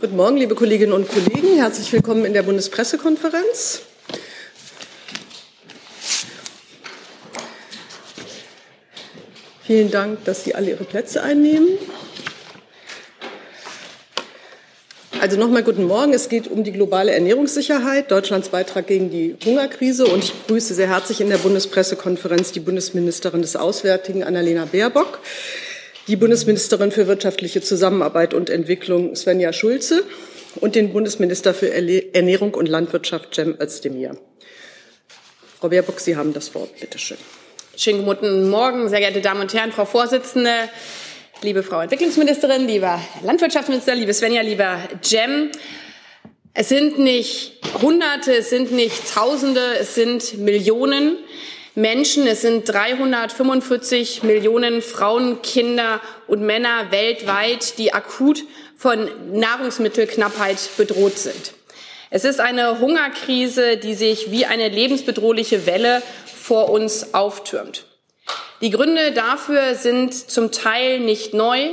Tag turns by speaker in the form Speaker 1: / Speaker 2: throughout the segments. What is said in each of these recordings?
Speaker 1: Guten Morgen, liebe Kolleginnen und Kollegen. Herzlich willkommen in der Bundespressekonferenz. Vielen Dank, dass Sie alle Ihre Plätze einnehmen. Also nochmal guten Morgen. Es geht um die globale Ernährungssicherheit, Deutschlands Beitrag gegen die Hungerkrise. Und ich begrüße sehr herzlich in der Bundespressekonferenz die Bundesministerin des Auswärtigen, Annalena Baerbock die Bundesministerin für wirtschaftliche Zusammenarbeit und Entwicklung Svenja Schulze und den Bundesminister für Ernährung und Landwirtschaft Cem Özdemir. Frau Baerbock, Sie haben das Wort. Bitte schön.
Speaker 2: Schönen guten Morgen, sehr geehrte Damen und Herren, Frau Vorsitzende, liebe Frau Entwicklungsministerin, lieber Landwirtschaftsminister, liebe Svenja, lieber Cem. Es sind nicht Hunderte, es sind nicht Tausende, es sind Millionen. Menschen. Es sind 345 Millionen Frauen, Kinder und Männer weltweit, die akut von Nahrungsmittelknappheit bedroht sind. Es ist eine Hungerkrise, die sich wie eine lebensbedrohliche Welle vor uns auftürmt. Die Gründe dafür sind zum Teil nicht neu.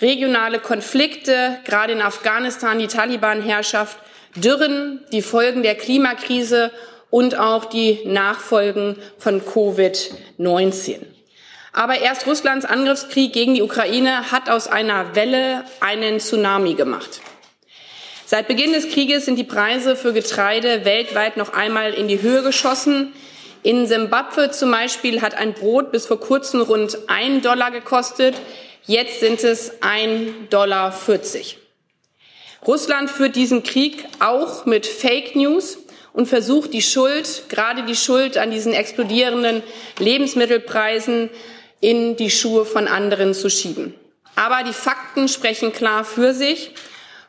Speaker 2: Regionale Konflikte, gerade in Afghanistan die Taliban-Herrschaft, Dürren, die Folgen der Klimakrise und auch die Nachfolgen von Covid-19. Aber erst Russlands Angriffskrieg gegen die Ukraine hat aus einer Welle einen Tsunami gemacht. Seit Beginn des Krieges sind die Preise für Getreide weltweit noch einmal in die Höhe geschossen. In Simbabwe zum Beispiel hat ein Brot bis vor kurzem rund ein Dollar gekostet. Jetzt sind es ein Dollar. 40. Russland führt diesen Krieg auch mit Fake News und versucht die Schuld, gerade die Schuld an diesen explodierenden Lebensmittelpreisen in die Schuhe von anderen zu schieben. Aber die Fakten sprechen klar für sich.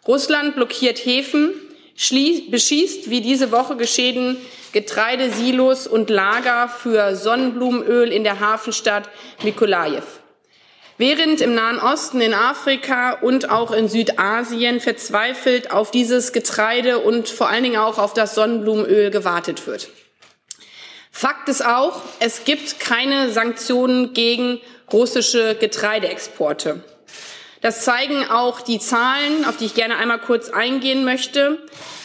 Speaker 2: Russland blockiert Häfen, beschießt, wie diese Woche geschehen, Getreidesilos und Lager für Sonnenblumenöl in der Hafenstadt Mikolajew. Während im Nahen Osten, in Afrika und auch in Südasien verzweifelt auf dieses Getreide und vor allen Dingen auch auf das Sonnenblumenöl gewartet wird. Fakt ist auch, es gibt keine Sanktionen gegen russische Getreideexporte. Das zeigen auch die Zahlen, auf die ich gerne einmal kurz eingehen möchte.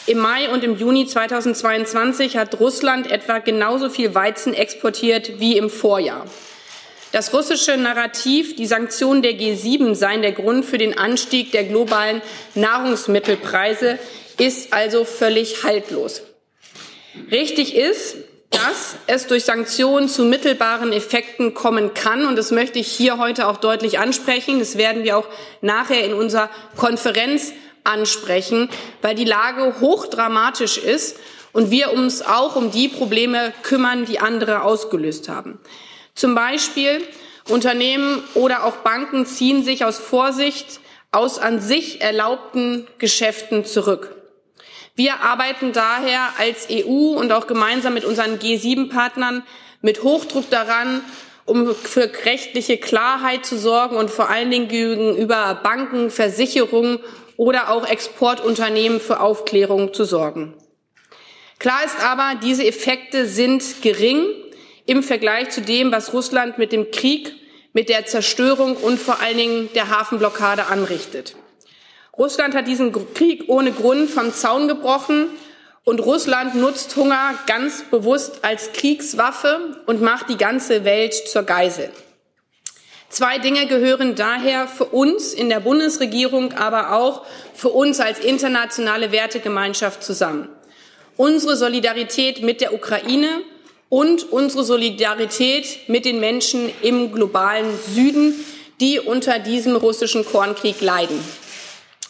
Speaker 2: Im Mai und im Juni 2022 hat Russland etwa genauso viel Weizen exportiert wie im Vorjahr. Das russische Narrativ, die Sanktionen der G7 seien der Grund für den Anstieg der globalen Nahrungsmittelpreise, ist also völlig haltlos. Richtig ist, dass es durch Sanktionen zu mittelbaren Effekten kommen kann. Und das möchte ich hier heute auch deutlich ansprechen. Das werden wir auch nachher in unserer Konferenz ansprechen, weil die Lage hochdramatisch ist und wir uns auch um die Probleme kümmern, die andere ausgelöst haben. Zum Beispiel Unternehmen oder auch Banken ziehen sich aus Vorsicht aus an sich erlaubten Geschäften zurück. Wir arbeiten daher als EU und auch gemeinsam mit unseren G7-Partnern mit Hochdruck daran, um für rechtliche Klarheit zu sorgen und vor allen Dingen gegenüber Banken, Versicherungen oder auch Exportunternehmen für Aufklärung zu sorgen. Klar ist aber, diese Effekte sind gering im Vergleich zu dem, was Russland mit dem Krieg, mit der Zerstörung und vor allen Dingen der Hafenblockade anrichtet. Russland hat diesen Krieg ohne Grund vom Zaun gebrochen und Russland nutzt Hunger ganz bewusst als Kriegswaffe und macht die ganze Welt zur Geisel. Zwei Dinge gehören daher für uns in der Bundesregierung, aber auch für uns als internationale Wertegemeinschaft zusammen. Unsere Solidarität mit der Ukraine und unsere Solidarität mit den Menschen im globalen Süden, die unter diesem russischen Kornkrieg leiden.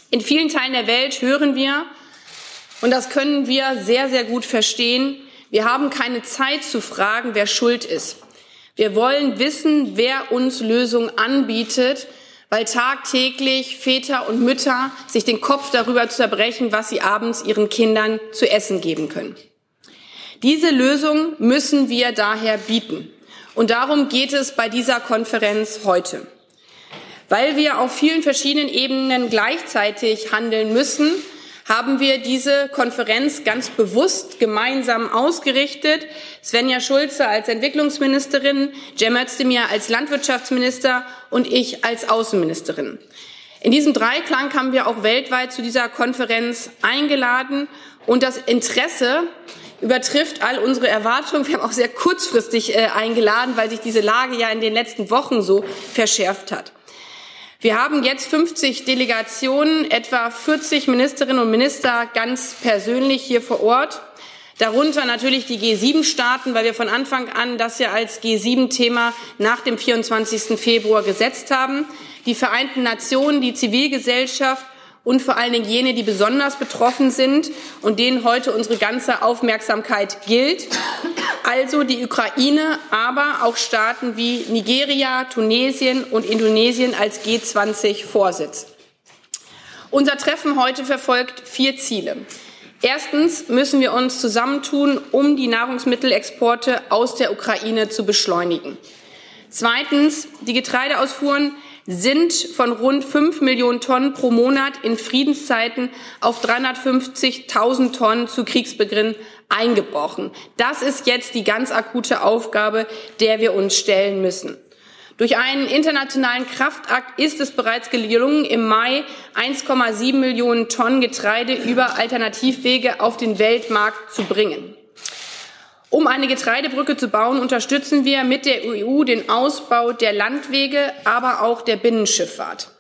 Speaker 2: In vielen Teilen der Welt hören wir, und das können wir sehr, sehr gut verstehen, wir haben keine Zeit zu fragen, wer schuld ist. Wir wollen wissen, wer uns Lösungen anbietet, weil tagtäglich Väter und Mütter sich den Kopf darüber zerbrechen, was sie abends ihren Kindern zu essen geben können. Diese Lösung müssen wir daher bieten. Und darum geht es bei dieser Konferenz heute. Weil wir auf vielen verschiedenen Ebenen gleichzeitig handeln müssen, haben wir diese Konferenz ganz bewusst gemeinsam ausgerichtet. Svenja Schulze als Entwicklungsministerin, Cem Özdemir als Landwirtschaftsminister und ich als Außenministerin. In diesem Dreiklang haben wir auch weltweit zu dieser Konferenz eingeladen und das Interesse übertrifft all unsere Erwartungen. Wir haben auch sehr kurzfristig äh, eingeladen, weil sich diese Lage ja in den letzten Wochen so verschärft hat. Wir haben jetzt 50 Delegationen, etwa 40 Ministerinnen und Minister ganz persönlich hier vor Ort. Darunter natürlich die G7-Staaten, weil wir von Anfang an das ja als G7-Thema nach dem 24. Februar gesetzt haben. Die Vereinten Nationen, die Zivilgesellschaft und vor allen Dingen jene, die besonders betroffen sind und denen heute unsere ganze Aufmerksamkeit gilt. Also die Ukraine, aber auch Staaten wie Nigeria, Tunesien und Indonesien als G20-Vorsitz. Unser Treffen heute verfolgt vier Ziele. Erstens müssen wir uns zusammentun, um die Nahrungsmittelexporte aus der Ukraine zu beschleunigen. Zweitens, die Getreideausfuhren sind von rund 5 Millionen Tonnen pro Monat in Friedenszeiten auf 350.000 Tonnen zu Kriegsbeginn eingebrochen. Das ist jetzt die ganz akute Aufgabe, der wir uns stellen müssen. Durch einen internationalen Kraftakt ist es bereits gelungen, im Mai 1,7 Millionen Tonnen Getreide über Alternativwege auf den Weltmarkt zu bringen. Um eine Getreidebrücke zu bauen, unterstützen wir mit der EU den Ausbau der Landwege, aber auch der Binnenschifffahrt.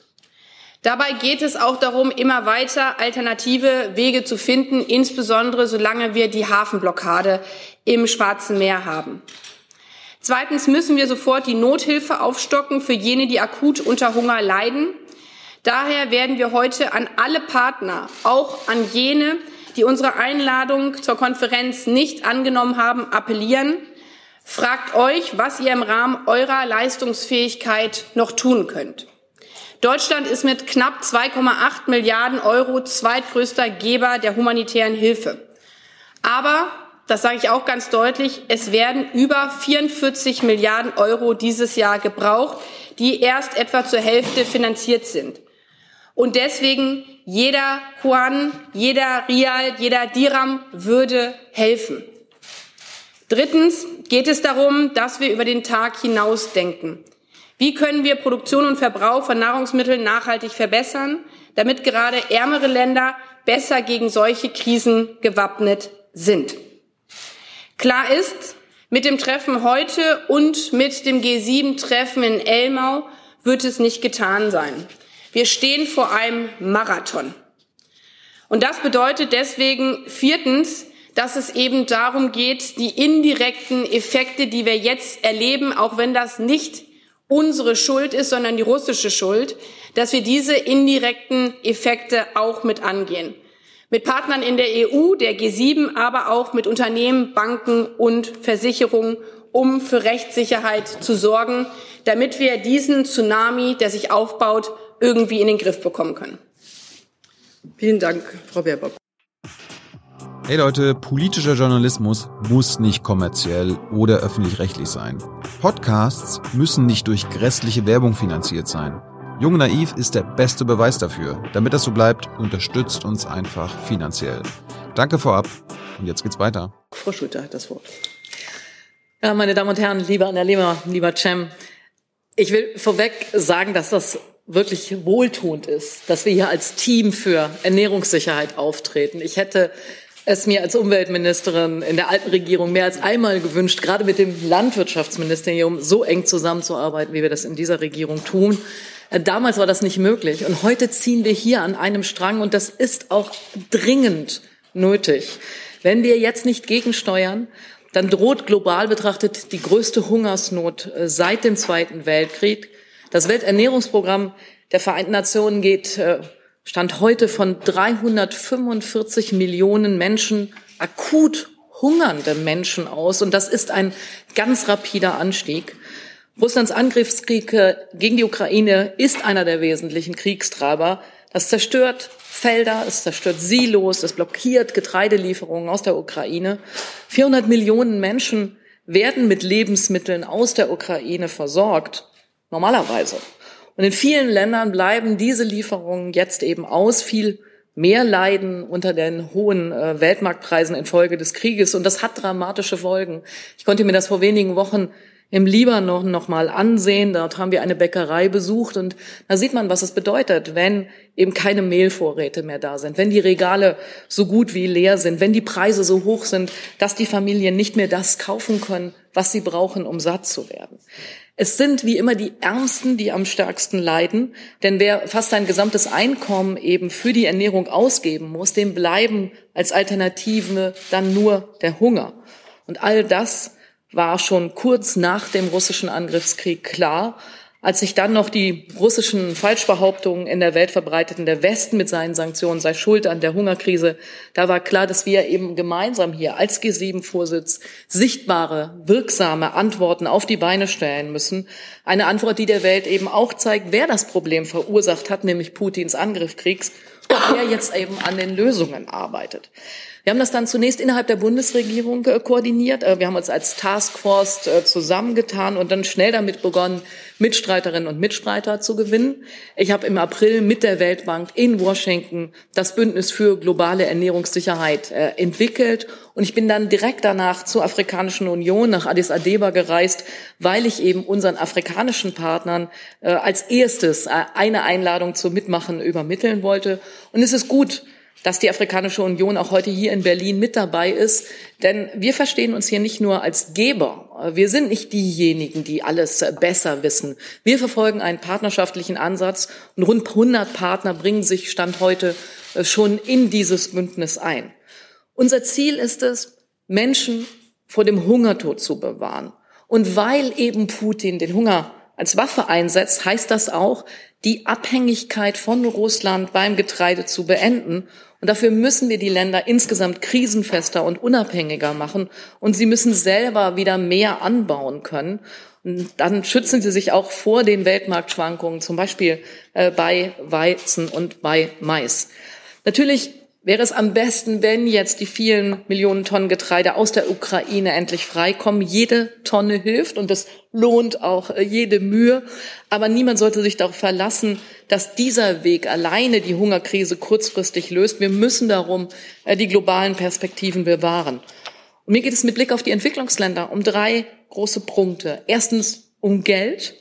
Speaker 2: Dabei geht es auch darum, immer weiter alternative Wege zu finden, insbesondere solange wir die Hafenblockade im Schwarzen Meer haben. Zweitens müssen wir sofort die Nothilfe aufstocken für jene, die akut unter Hunger leiden. Daher werden wir heute an alle Partner, auch an jene, die unsere Einladung zur Konferenz nicht angenommen haben, appellieren. Fragt euch, was ihr im Rahmen eurer Leistungsfähigkeit noch tun könnt. Deutschland ist mit knapp 2,8 Milliarden Euro zweitgrößter Geber der humanitären Hilfe. Aber, das sage ich auch ganz deutlich, es werden über 44 Milliarden Euro dieses Jahr gebraucht, die erst etwa zur Hälfte finanziert sind. Und deswegen jeder Yuan, jeder Rial, jeder Dirham würde helfen. Drittens geht es darum, dass wir über den Tag hinaus denken. Wie können wir Produktion und Verbrauch von Nahrungsmitteln nachhaltig verbessern, damit gerade ärmere Länder besser gegen solche Krisen gewappnet sind? Klar ist, mit dem Treffen heute und mit dem G7-Treffen in Elmau wird es nicht getan sein. Wir stehen vor einem Marathon. Und das bedeutet deswegen viertens, dass es eben darum geht, die indirekten Effekte, die wir jetzt erleben, auch wenn das nicht unsere Schuld ist, sondern die russische Schuld, dass wir diese indirekten Effekte auch mit angehen. Mit Partnern in der EU, der G7, aber auch mit Unternehmen, Banken und Versicherungen, um für Rechtssicherheit zu sorgen, damit wir diesen Tsunami, der sich aufbaut, irgendwie in den Griff bekommen können.
Speaker 1: Vielen Dank, Frau Baerbock.
Speaker 3: Hey Leute, politischer Journalismus muss nicht kommerziell oder öffentlich-rechtlich sein. Podcasts müssen nicht durch grässliche Werbung finanziert sein. Jung Naiv ist der beste Beweis dafür. Damit das so bleibt, unterstützt uns einfach finanziell. Danke vorab und jetzt geht's weiter.
Speaker 1: Frau Schulter hat das Wort.
Speaker 4: Ja, meine Damen und Herren, lieber Annalena, lieber Cem, ich will vorweg sagen, dass das wirklich wohltuend ist, dass wir hier als Team für Ernährungssicherheit auftreten. Ich hätte es mir als Umweltministerin in der alten Regierung mehr als einmal gewünscht, gerade mit dem Landwirtschaftsministerium so eng zusammenzuarbeiten, wie wir das in dieser Regierung tun. Äh, damals war das nicht möglich. Und heute ziehen wir hier an einem Strang. Und das ist auch dringend nötig. Wenn wir jetzt nicht gegensteuern, dann droht global betrachtet die größte Hungersnot äh, seit dem Zweiten Weltkrieg. Das Welternährungsprogramm der Vereinten Nationen geht äh, Stand heute von 345 Millionen Menschen, akut hungernde Menschen aus. Und das ist ein ganz rapider Anstieg. Russlands Angriffskrieg äh, gegen die Ukraine ist einer der wesentlichen Kriegstreiber. Das zerstört Felder, es zerstört Silos, es blockiert Getreidelieferungen aus der Ukraine. 400 Millionen Menschen werden mit Lebensmitteln aus der Ukraine versorgt normalerweise. Und in vielen Ländern bleiben diese Lieferungen jetzt eben aus. Viel mehr leiden unter den hohen äh, Weltmarktpreisen infolge des Krieges. Und das hat dramatische Folgen. Ich konnte mir das vor wenigen Wochen im Libanon noch mal ansehen. Dort haben wir eine Bäckerei besucht und da sieht man, was es bedeutet, wenn eben keine Mehlvorräte mehr da sind, wenn die Regale so gut wie leer sind, wenn die Preise so hoch sind, dass die Familien nicht mehr das kaufen können, was sie brauchen, um satt zu werden. Es sind wie immer die Ärmsten, die am stärksten leiden, denn wer fast sein gesamtes Einkommen eben für die Ernährung ausgeben muss, dem bleiben als Alternative dann nur der Hunger. Und all das war schon kurz nach dem russischen Angriffskrieg klar. Als sich dann noch die russischen Falschbehauptungen in der Welt verbreiteten, der Westen mit seinen Sanktionen sei schuld an der Hungerkrise, da war klar, dass wir eben gemeinsam hier als G7-Vorsitz sichtbare, wirksame Antworten auf die Beine stellen müssen. Eine Antwort, die der Welt eben auch zeigt, wer das Problem verursacht hat, nämlich Putins Angriffskriegs, und wer jetzt eben an den Lösungen arbeitet. Wir haben das dann zunächst innerhalb der Bundesregierung äh, koordiniert. Äh, wir haben uns als Taskforce äh, zusammengetan und dann schnell damit begonnen, Mitstreiterinnen und Mitstreiter zu gewinnen. Ich habe im April mit der Weltbank in Washington das Bündnis für globale Ernährungssicherheit entwickelt und ich bin dann direkt danach zur Afrikanischen Union nach Addis Abeba gereist, weil ich eben unseren afrikanischen Partnern als erstes eine Einladung zum Mitmachen übermitteln wollte. Und es ist gut, dass die Afrikanische Union auch heute hier in Berlin mit dabei ist. Denn wir verstehen uns hier nicht nur als Geber. Wir sind nicht diejenigen, die alles besser wissen. Wir verfolgen einen partnerschaftlichen Ansatz und rund 100 Partner bringen sich Stand heute äh, schon in dieses Bündnis ein. Unser Ziel ist es, Menschen vor dem Hungertod zu bewahren. Und weil eben Putin den Hunger als Waffe einsetzt, heißt das auch, die Abhängigkeit von Russland beim Getreide zu beenden und dafür müssen wir die Länder insgesamt krisenfester und unabhängiger machen. Und sie müssen selber wieder mehr anbauen können. Und dann schützen sie sich auch vor den Weltmarktschwankungen, zum Beispiel äh, bei Weizen und bei Mais. Natürlich wäre es am besten, wenn jetzt die vielen Millionen Tonnen Getreide aus der Ukraine endlich freikommen. Jede Tonne hilft und es lohnt auch äh, jede Mühe. Aber niemand sollte sich darauf verlassen, dass dieser Weg alleine die Hungerkrise kurzfristig löst. Wir müssen darum äh, die globalen Perspektiven bewahren. Und mir geht es mit Blick auf die Entwicklungsländer um drei große Punkte. Erstens um Geld.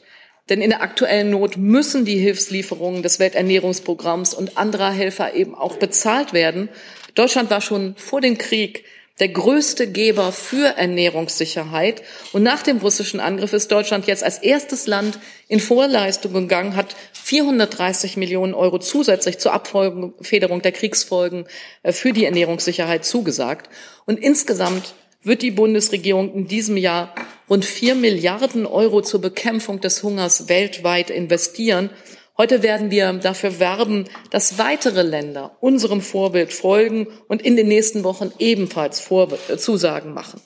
Speaker 4: Denn in der aktuellen Not müssen die Hilfslieferungen des Welternährungsprogramms und anderer Helfer eben auch bezahlt werden. Deutschland war schon vor dem Krieg der größte Geber für Ernährungssicherheit. Und nach dem russischen Angriff ist Deutschland jetzt als erstes Land in Vorleistung gegangen, hat 430 Millionen Euro zusätzlich zur Abfederung der Kriegsfolgen äh, für die Ernährungssicherheit zugesagt. Und insgesamt wird die Bundesregierung in diesem Jahr rund vier Milliarden Euro zur Bekämpfung des Hungers weltweit investieren. Heute werden wir dafür werben, dass weitere Länder unserem Vorbild folgen und in den nächsten Wochen ebenfalls Vor äh, Zusagen machen.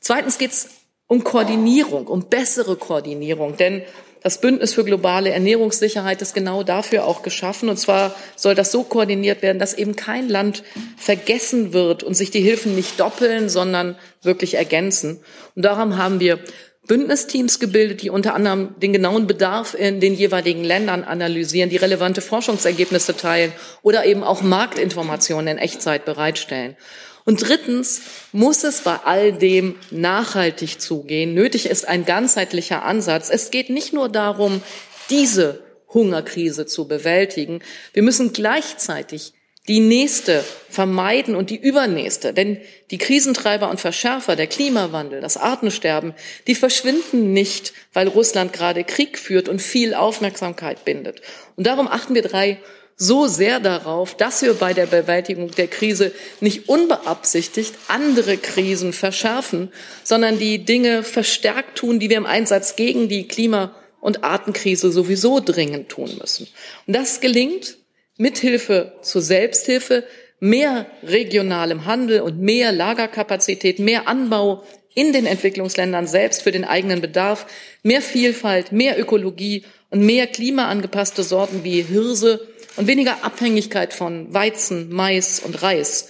Speaker 4: Zweitens geht es um Koordinierung, um bessere Koordinierung, denn das Bündnis für globale Ernährungssicherheit ist genau dafür auch geschaffen. Und zwar soll das so koordiniert werden, dass eben kein Land vergessen wird und sich die Hilfen nicht doppeln, sondern wirklich ergänzen. Und darum haben wir Bündnisteams gebildet, die unter anderem den genauen Bedarf in den jeweiligen Ländern analysieren, die relevante Forschungsergebnisse teilen oder eben auch Marktinformationen in Echtzeit bereitstellen. Und drittens muss es bei all dem nachhaltig zugehen. Nötig ist ein ganzheitlicher Ansatz. Es geht nicht nur darum, diese Hungerkrise zu bewältigen. Wir müssen gleichzeitig die nächste vermeiden und die übernächste. Denn die Krisentreiber und Verschärfer, der Klimawandel, das Artensterben, die verschwinden nicht, weil Russland gerade Krieg führt und viel Aufmerksamkeit bindet. Und darum achten wir drei so sehr darauf, dass wir bei der Bewältigung der Krise nicht unbeabsichtigt andere Krisen verschärfen, sondern die Dinge verstärkt tun, die wir im Einsatz gegen die Klima- und Artenkrise sowieso dringend tun müssen. Und das gelingt mithilfe zur Selbsthilfe, mehr regionalem Handel und mehr Lagerkapazität, mehr Anbau in den Entwicklungsländern selbst für den eigenen Bedarf, mehr Vielfalt, mehr Ökologie und mehr klimaangepasste Sorten wie Hirse und weniger Abhängigkeit von Weizen, Mais und Reis.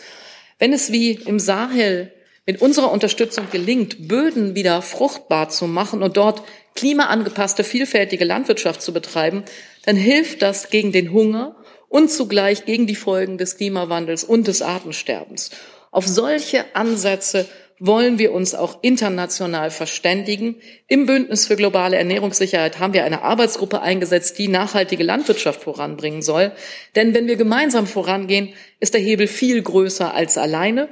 Speaker 4: Wenn es wie im Sahel mit unserer Unterstützung gelingt, Böden wieder fruchtbar zu machen und dort klimaangepasste, vielfältige Landwirtschaft zu betreiben, dann hilft das gegen den Hunger und zugleich gegen die Folgen des Klimawandels und des Artensterbens. Auf solche Ansätze wollen wir uns auch international verständigen. Im Bündnis für globale Ernährungssicherheit haben wir eine Arbeitsgruppe eingesetzt, die nachhaltige Landwirtschaft voranbringen soll. Denn wenn wir gemeinsam vorangehen, ist der Hebel viel größer als alleine.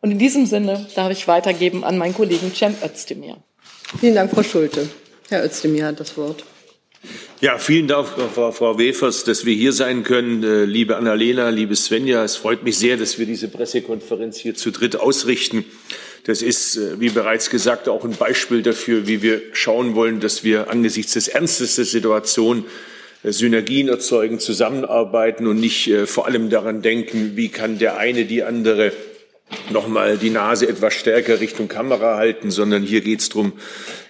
Speaker 4: Und in diesem Sinne darf ich weitergeben an meinen Kollegen Cem Özdemir.
Speaker 1: Vielen Dank, Frau Schulte. Herr Özdemir hat das Wort.
Speaker 5: Ja, vielen Dank, Frau, Wefers, dass wir hier sein können. Äh, liebe Annalena, liebe Svenja, es freut mich sehr, dass wir diese Pressekonferenz hier zu dritt ausrichten. Das ist, äh, wie bereits gesagt, auch ein Beispiel dafür, wie wir schauen wollen, dass wir angesichts des Ernstes der Situation äh, Synergien erzeugen, zusammenarbeiten und nicht vor allem daran denken, wie kann der eine die andere nochmal die Nase etwas stärker Richtung Kamera halten, sondern hier geht es darum,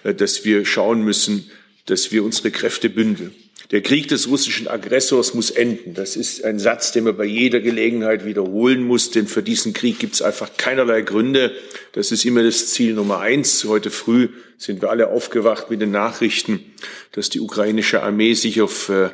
Speaker 5: dass wir schauen müssen, dass wir unsere Kräfte bündeln. Der Krieg des russischen Aggressors muss enden. Das ist ein Satz, den man bei jeder Gelegenheit wiederholen muss, denn für diesen Krieg gibt es einfach keinerlei Gründe. Das ist immer das Ziel Nummer eins. Heute früh sind wir alle aufgewacht mit den Nachrichten, dass die ukrainische Armee sich auf äh,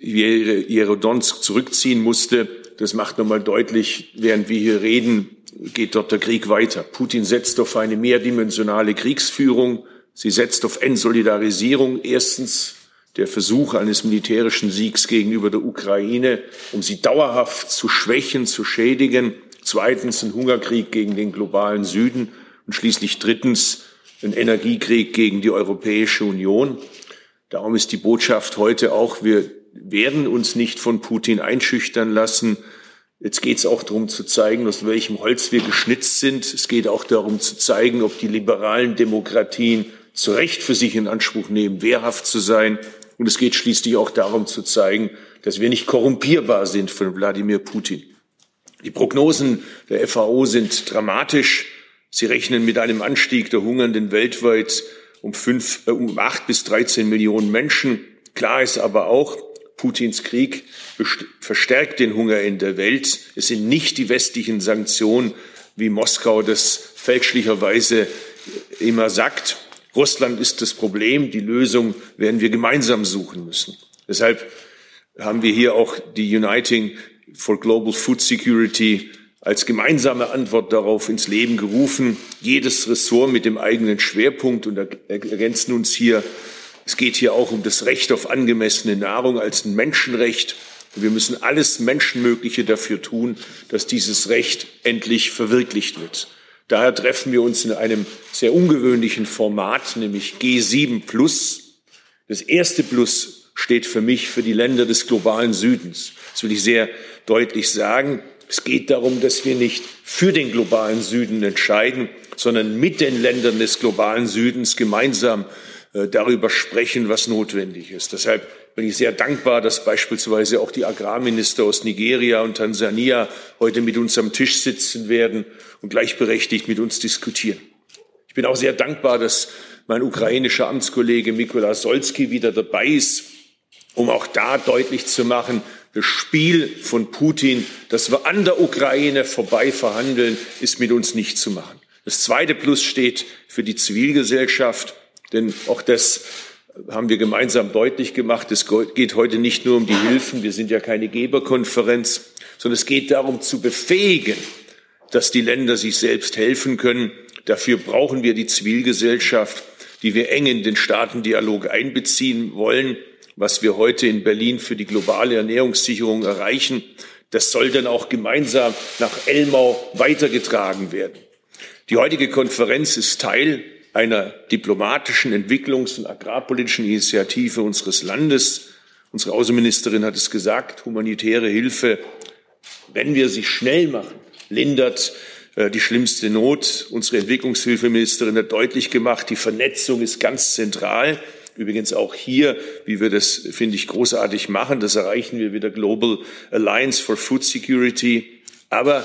Speaker 5: Jerodonsk zurückziehen musste. Das macht nochmal deutlich, während wir hier reden, geht dort der Krieg weiter. Putin setzt auf eine mehrdimensionale Kriegsführung. Sie setzt auf Entsolidarisierung. Erstens der Versuch eines militärischen Siegs gegenüber der Ukraine, um sie dauerhaft zu schwächen, zu schädigen. Zweitens ein Hungerkrieg gegen den globalen Süden und schließlich drittens ein Energiekrieg gegen die Europäische Union. Darum ist die Botschaft heute auch, wir werden uns nicht von Putin einschüchtern lassen. Jetzt geht es auch darum zu zeigen, aus welchem Holz wir geschnitzt sind. Es geht auch darum zu zeigen, ob die liberalen Demokratien zu Recht für sich in Anspruch nehmen, wehrhaft zu sein. Und es geht schließlich auch darum zu zeigen, dass wir nicht korrumpierbar sind von Wladimir Putin. Die Prognosen der FAO sind dramatisch. Sie rechnen mit einem Anstieg der Hungernden weltweit um, fünf, äh, um acht bis 13 Millionen Menschen. Klar ist aber auch, Putins Krieg verstärkt den Hunger in der Welt. Es sind nicht die westlichen Sanktionen, wie Moskau das fälschlicherweise immer sagt. Russland ist das Problem. Die Lösung werden wir gemeinsam suchen müssen. Deshalb haben wir hier auch die Uniting for Global Food Security als gemeinsame Antwort darauf ins Leben gerufen. Jedes Ressort mit dem eigenen Schwerpunkt und ergänzen uns hier. Es geht hier auch um das Recht auf angemessene Nahrung als ein Menschenrecht. wir müssen alles Menschenmögliche dafür tun, dass dieses Recht endlich verwirklicht wird. Daher treffen wir uns in einem sehr ungewöhnlichen Format, nämlich G7 Plus. Das erste Plus steht für mich für die Länder des globalen Südens. Das will ich sehr deutlich sagen. Es geht darum, dass wir nicht für den globalen Süden entscheiden, sondern mit den Ländern des globalen Südens gemeinsam äh, darüber sprechen, was notwendig ist. Deshalb bin ich sehr dankbar, dass beispielsweise auch die Agrarminister aus Nigeria und Tansania heute mit uns am Tisch sitzen werden und gleichberechtigt mit uns diskutieren. Ich bin auch sehr dankbar, dass mein ukrainischer Amtskollege Mikola Solski wieder dabei ist, um auch da deutlich zu machen, das Spiel von Putin, dass wir an der Ukraine vorbei verhandeln, ist mit uns nicht zu machen. Das zweite Plus steht für die Zivilgesellschaft, denn auch das haben wir gemeinsam deutlich gemacht. Es geht heute nicht nur um die Hilfen. Wir sind ja keine Geberkonferenz, sondern es geht darum zu befähigen, dass die Länder sich selbst helfen können. Dafür brauchen wir die Zivilgesellschaft, die wir eng in den Staatendialog einbeziehen wollen, was wir heute in Berlin für die globale Ernährungssicherung erreichen. Das soll dann auch gemeinsam nach Elmau weitergetragen werden. Die heutige Konferenz ist Teil einer diplomatischen Entwicklungs- und agrarpolitischen Initiative unseres Landes. Unsere Außenministerin hat es gesagt, humanitäre Hilfe, wenn wir sie schnell machen, lindert äh, die schlimmste Not. Unsere Entwicklungshilfeministerin hat deutlich gemacht, die Vernetzung ist ganz zentral. Übrigens auch hier, wie wir das, finde ich, großartig machen. Das erreichen wir mit der Global Alliance for Food Security. Aber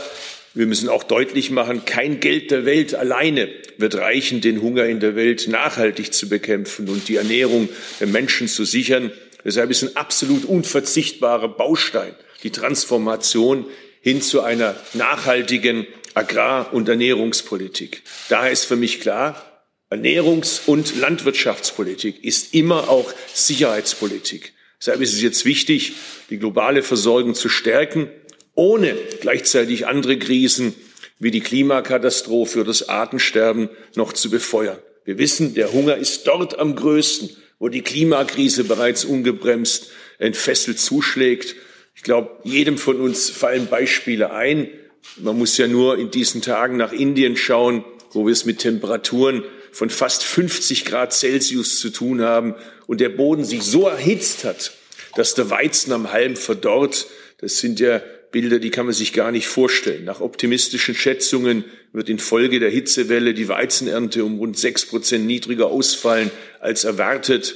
Speaker 5: wir müssen auch deutlich machen, kein Geld der Welt alleine wird reichen, den Hunger in der Welt nachhaltig zu bekämpfen und die Ernährung der Menschen zu sichern. Deshalb ist ein absolut unverzichtbarer Baustein die Transformation hin zu einer nachhaltigen Agrar- und Ernährungspolitik. Daher ist für mich klar, Ernährungs- und Landwirtschaftspolitik ist immer auch Sicherheitspolitik. Deshalb ist es jetzt wichtig, die globale Versorgung zu stärken ohne gleichzeitig andere Krisen wie die Klimakatastrophe oder das Artensterben noch zu befeuern. Wir wissen, der Hunger ist dort am größten, wo die Klimakrise bereits ungebremst entfesselt zuschlägt. Ich glaube, jedem von uns fallen Beispiele ein. Man muss ja nur in diesen Tagen nach Indien schauen, wo wir es mit Temperaturen von fast 50 Grad Celsius zu tun haben und der Boden sich so erhitzt hat, dass der Weizen am Halm verdorrt. Das sind ja Bilder, die kann man sich gar nicht vorstellen. Nach optimistischen Schätzungen wird infolge der Hitzewelle die Weizenernte um rund sechs Prozent niedriger ausfallen als erwartet.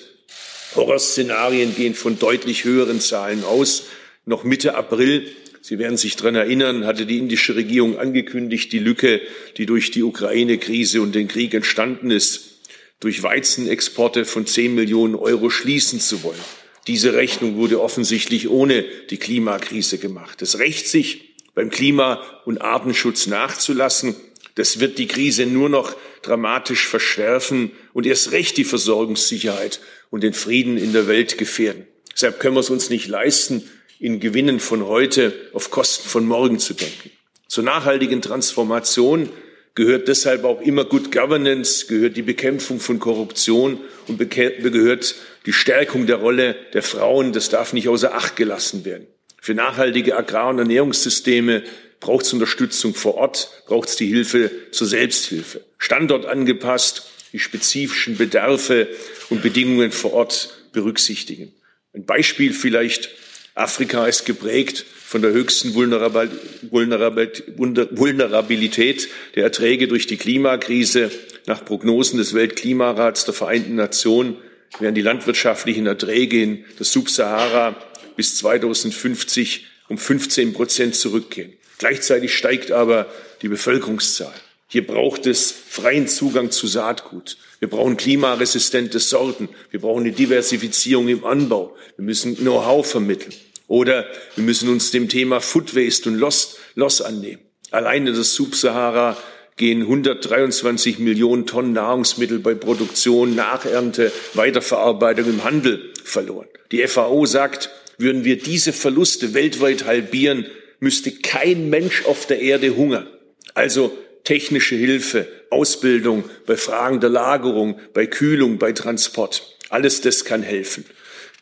Speaker 5: Horrorszenarien gehen von deutlich höheren Zahlen aus. Noch Mitte April Sie werden sich daran erinnern, hatte die indische Regierung angekündigt, die Lücke, die durch die Ukraine-Krise und den Krieg entstanden ist, durch Weizenexporte von 10 Millionen Euro schließen zu wollen. Diese Rechnung wurde offensichtlich ohne die Klimakrise gemacht. Es rächt sich, beim Klima- und Artenschutz nachzulassen. Das wird die Krise nur noch dramatisch verschärfen und erst recht die Versorgungssicherheit und den Frieden in der Welt gefährden. Deshalb können wir es uns nicht leisten, in Gewinnen von heute auf Kosten von morgen zu denken. Zur nachhaltigen Transformation gehört deshalb auch immer Good Governance, gehört die Bekämpfung von Korruption und gehört die Stärkung der Rolle der Frauen. Das darf nicht außer Acht gelassen werden. Für nachhaltige Agrar- und Ernährungssysteme braucht es Unterstützung vor Ort, braucht es die Hilfe zur Selbsthilfe. Standort angepasst, die spezifischen Bedarfe und Bedingungen vor Ort berücksichtigen. Ein Beispiel vielleicht Afrika ist geprägt von der höchsten Vulnerabilität der Erträge durch die Klimakrise. Nach Prognosen des Weltklimarats der Vereinten Nationen werden die landwirtschaftlichen Erträge in der Subsahara bis 2050 um 15 Prozent zurückgehen. Gleichzeitig steigt aber die Bevölkerungszahl. Hier braucht es freien Zugang zu Saatgut. Wir brauchen klimaresistente Sorten. Wir brauchen eine Diversifizierung im Anbau. Wir müssen Know-how vermitteln. Oder wir müssen uns dem Thema Food Waste und Loss, Loss annehmen. Alleine das Subsahara gehen 123 Millionen Tonnen Nahrungsmittel bei Produktion, Nachernte, Weiterverarbeitung im Handel verloren. Die FAO sagt, würden wir diese Verluste weltweit halbieren, müsste kein Mensch auf der Erde hungern. Also technische Hilfe, Ausbildung bei Fragen der Lagerung, bei Kühlung, bei Transport. Alles das kann helfen.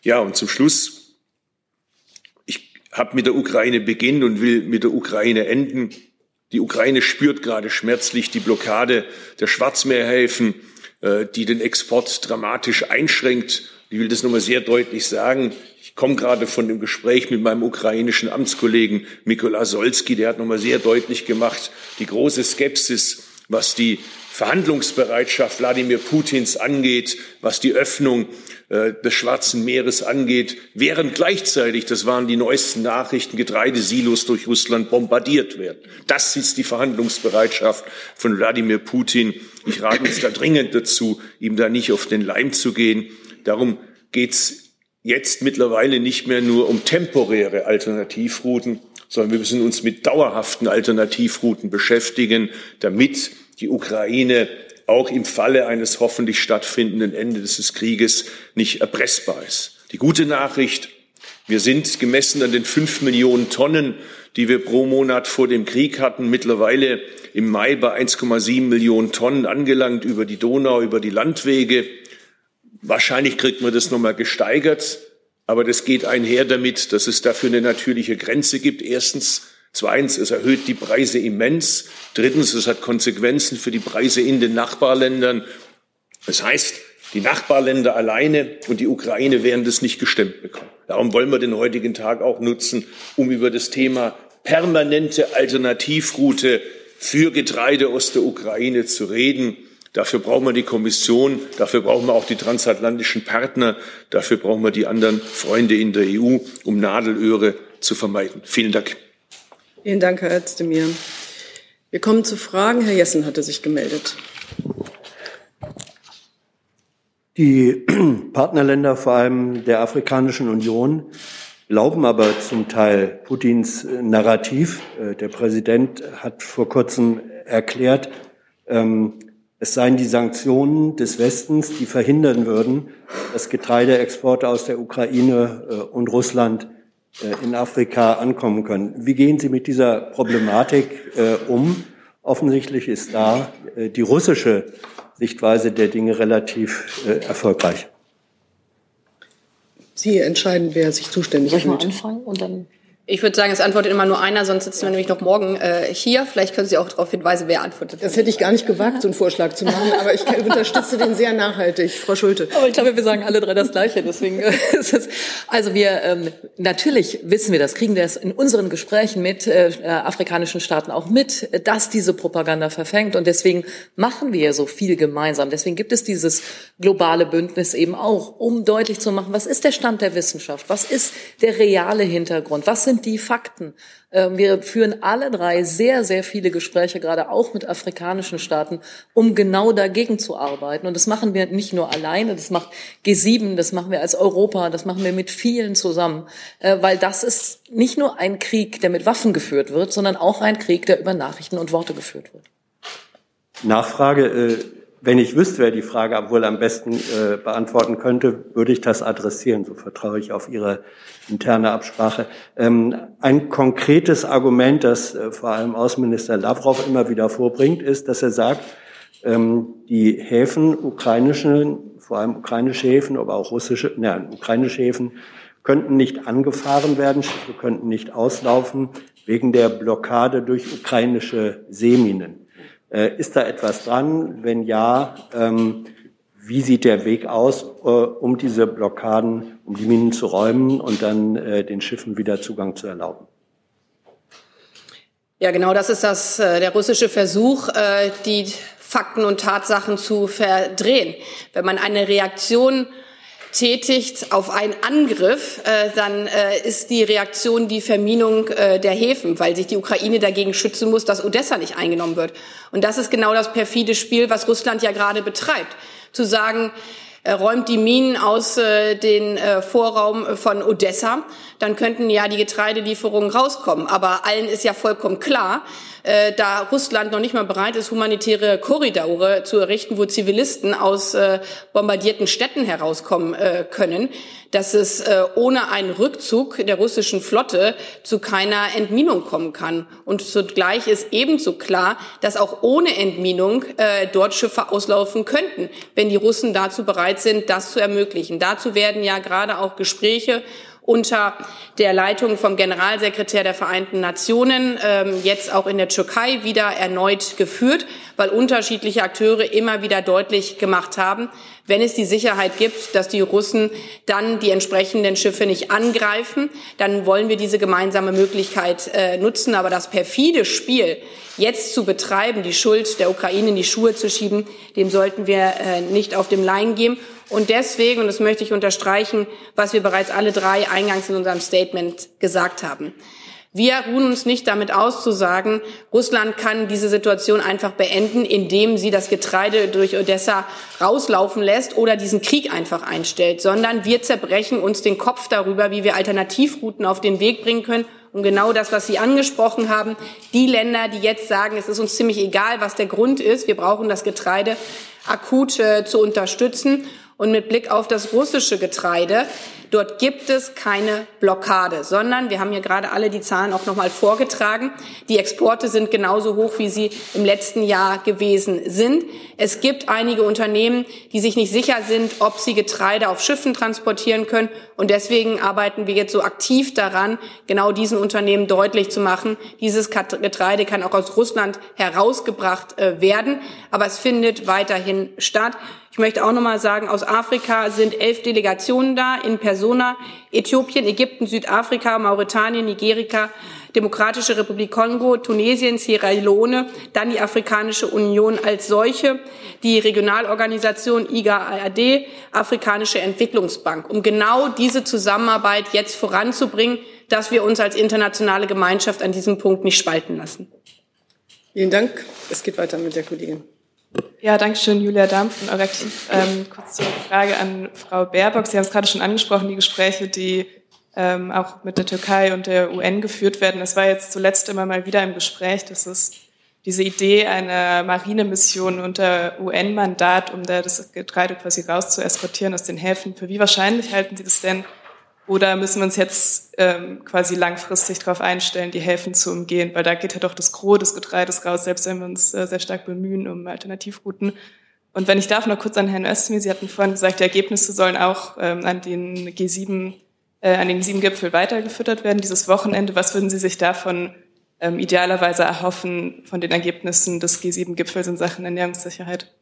Speaker 5: Ja, und zum Schluss habe mit der Ukraine beginnen und will mit der Ukraine enden. Die Ukraine spürt gerade schmerzlich die Blockade der Schwarzmeerhäfen, äh, die den Export dramatisch einschränkt. Ich will das nochmal sehr deutlich sagen. Ich komme gerade von dem Gespräch mit meinem ukrainischen Amtskollegen Mikola Solski. Der hat nochmal sehr deutlich gemacht, die große Skepsis, was die Verhandlungsbereitschaft Wladimir Putins angeht, was die Öffnung äh, des Schwarzen Meeres angeht, während gleichzeitig, das waren die neuesten Nachrichten, Getreidesilos durch Russland bombardiert werden. Das ist die Verhandlungsbereitschaft von Wladimir Putin. Ich rate uns da dringend dazu, ihm da nicht auf den Leim zu gehen. Darum geht's jetzt mittlerweile nicht mehr nur um temporäre Alternativrouten, sondern wir müssen uns mit dauerhaften Alternativrouten beschäftigen, damit die Ukraine auch im Falle eines hoffentlich stattfindenden Endes des Krieges nicht erpressbar ist. Die gute Nachricht, wir sind gemessen an den fünf Millionen Tonnen, die wir pro Monat vor dem Krieg hatten, mittlerweile im Mai bei 1,7 Millionen Tonnen angelangt über die Donau, über die Landwege. Wahrscheinlich kriegt man das nochmal gesteigert, aber das geht einher damit, dass es dafür eine natürliche Grenze gibt. Erstens Zweitens, es erhöht die Preise immens. Drittens, es hat Konsequenzen für die Preise in den Nachbarländern. Das heißt, die Nachbarländer alleine und die Ukraine werden das nicht gestemmt bekommen. Darum wollen wir den heutigen Tag auch nutzen, um über das Thema permanente Alternativroute für Getreide aus der Ukraine zu reden. Dafür brauchen wir die Kommission, dafür brauchen wir auch die transatlantischen Partner, dafür brauchen wir die anderen Freunde in der EU, um Nadelöhre zu vermeiden. Vielen Dank.
Speaker 1: Vielen Dank, Herr Özdemir. Wir kommen zu Fragen. Herr Jessen hatte sich gemeldet.
Speaker 6: Die Partnerländer, vor allem der Afrikanischen Union, glauben aber zum Teil Putins Narrativ. Äh, der Präsident hat vor kurzem erklärt, ähm, es seien die Sanktionen des Westens, die verhindern würden, dass Getreideexporte aus der Ukraine äh, und Russland äh, in Afrika ankommen können. Wie gehen Sie mit dieser Problematik äh, um? Offensichtlich ist da äh, die russische Sichtweise der Dinge relativ äh, erfolgreich.
Speaker 1: Sie entscheiden, wer sich zuständig
Speaker 4: Soll ich mal
Speaker 1: fühlt.
Speaker 4: anfangen und dann
Speaker 2: Ich würde sagen, es antwortet immer nur einer, sonst sitzen wir nämlich noch morgen äh, hier. Vielleicht können Sie auch darauf hinweisen, wer antwortet.
Speaker 1: Das hätte ich gar nicht gewagt, so einen Vorschlag zu machen, aber ich unterstütze den sehr nachhaltig, Frau Schulte.
Speaker 4: Aber ich glaube, wir sagen alle drei das Gleiche. Deswegen äh, ist es, also wir ähm, natürlich wissen wir das, kriegen wir es in unseren Gesprächen mit äh, afrikanischen Staaten auch mit, äh, dass diese Propaganda verfängt und deswegen machen wir so viel gemeinsam. Deswegen gibt es dieses globale Bündnis eben auch, um deutlich zu machen, was ist der Stand der Wissenschaft, was ist der reale Hintergrund, was sind die Fakten. Ähm, Wir führen alle drei sehr, sehr viele Gespräche, gerade auch mit afrikanischen Staaten, um genau dagegen zu arbeiten. Und das machen wir nicht nur alleine, das macht G7, das machen wir als Europa, das machen wir mit vielen zusammen, Äh, weil das ist nicht nur ein Krieg, der mit Waffen geführt wird, sondern auch ein Krieg, der über Nachrichten und Worte geführt wird.
Speaker 6: Nachfrage, äh, wenn ich wüsste, wer die Frage wohl am besten äh, beantworten könnte, würde ich das adressieren. So vertraue ich auf Ihre interne Absprache. Ähm, ein konkretes Argument, das äh, vor allem Außenminister Lavrov immer wieder vorbringt, ist, dass er sagt, ähm, die Häfen, ukrainischen, vor allem ukrainische Häfen, aber auch russische, nein, ukrainische Häfen, könnten nicht angefahren werden, Schiffe könnten nicht auslaufen wegen der Blockade durch ukrainische Seeminen. Äh, ist da etwas dran? Wenn ja, ähm, wie sieht der Weg aus, äh, um diese Blockaden, um die Minen zu räumen und dann äh, den Schiffen wieder Zugang zu erlauben?
Speaker 2: Ja, genau das ist das, äh, der russische Versuch, äh, die Fakten und Tatsachen zu verdrehen. Wenn man eine Reaktion tätigt auf einen Angriff, äh, dann äh, ist die Reaktion die Verminung äh, der Häfen, weil sich die Ukraine dagegen schützen muss, dass Odessa nicht eingenommen wird. Und das ist genau das perfide Spiel, was Russland ja gerade betreibt. Zu sagen, er räumt die Minen aus äh, den äh, Vorraum von Odessa, dann könnten ja die Getreidelieferungen rauskommen. Aber allen ist ja vollkommen klar, äh, da Russland noch nicht mal bereit ist, humanitäre Korridore zu errichten, wo Zivilisten aus äh, bombardierten Städten herauskommen äh, können, dass es äh, ohne einen Rückzug der russischen Flotte zu keiner Entminung kommen kann. Und zugleich ist ebenso klar, dass auch ohne Entminung äh, dort Schiffe auslaufen könnten, wenn die Russen dazu bereit sind, das zu ermöglichen. Dazu werden ja gerade auch Gespräche unter der Leitung vom Generalsekretär der Vereinten Nationen ähm, jetzt auch in der Türkei wieder erneut geführt, weil unterschiedliche Akteure immer wieder deutlich gemacht haben, wenn es die Sicherheit gibt, dass die Russen dann die entsprechenden Schiffe nicht angreifen, dann wollen wir diese gemeinsame Möglichkeit äh, nutzen. Aber das perfide Spiel, jetzt zu betreiben, die Schuld der Ukraine in die Schuhe zu schieben, dem sollten wir äh, nicht auf dem Leim geben. Und deswegen, und das möchte ich unterstreichen, was wir bereits alle drei eingangs in unserem Statement gesagt haben. Wir ruhen uns nicht damit aus zu sagen, Russland kann diese Situation einfach beenden, indem sie das Getreide durch Odessa rauslaufen lässt oder diesen Krieg einfach einstellt, sondern wir zerbrechen uns den Kopf darüber, wie wir Alternativrouten auf den Weg bringen können, um genau das, was Sie angesprochen haben, die Länder, die jetzt sagen, es ist uns ziemlich egal, was der Grund ist, wir brauchen das Getreide akut äh, zu unterstützen. Und mit Blick auf das russische Getreide, dort gibt es keine Blockade, sondern wir haben hier gerade alle die Zahlen auch nochmal vorgetragen. Die Exporte sind genauso hoch, wie sie im letzten Jahr gewesen sind. Es gibt einige Unternehmen, die sich nicht sicher sind, ob sie Getreide auf Schiffen transportieren können. Und deswegen arbeiten wir jetzt so aktiv daran, genau diesen Unternehmen deutlich zu machen, dieses Getreide kann auch aus Russland herausgebracht äh, werden, aber es findet weiterhin statt. Ich möchte auch noch mal sagen, aus Afrika sind elf Delegationen da, in Persona, Äthiopien, Ägypten, Südafrika, Mauretanien, Nigerika, Demokratische Republik Kongo, Tunesien, Sierra Leone, dann die Afrikanische Union als solche, die Regionalorganisation IGA-AD, Afrikanische Entwicklungsbank, um genau diese Zusammenarbeit jetzt voranzubringen, dass wir uns als internationale Gemeinschaft an diesem Punkt nicht spalten lassen.
Speaker 1: Vielen Dank. Es geht weiter mit der Kollegin.
Speaker 7: Ja, danke schön, Julia Damm von Euraktiv. Ähm, kurz zur Frage an Frau Baerbock. Sie haben es gerade schon angesprochen, die Gespräche, die ähm, auch mit der Türkei und der UN geführt werden. Es war jetzt zuletzt immer mal wieder im Gespräch, dass es diese Idee einer Marinemission unter UN-Mandat, um da das Getreide quasi raus zu eskortieren aus den Häfen. Für wie wahrscheinlich halten Sie das denn, Oder müssen wir uns jetzt ähm, quasi langfristig darauf einstellen, die Häfen zu umgehen? Weil da geht ja doch das Gros des Getreides raus, selbst wenn wir uns äh, sehr stark bemühen um Alternativrouten. Und wenn ich darf, noch kurz an Herrn Özdemir. Sie hatten vorhin gesagt, die Ergebnisse sollen auch ähm, an den G7, äh, an den G7-Gipfel weitergefüttert werden dieses Wochenende. Was würden Sie sich davon ähm, idealerweise erhoffen von den Ergebnissen des G7-Gipfels in Sachen Ernährungssicherheit?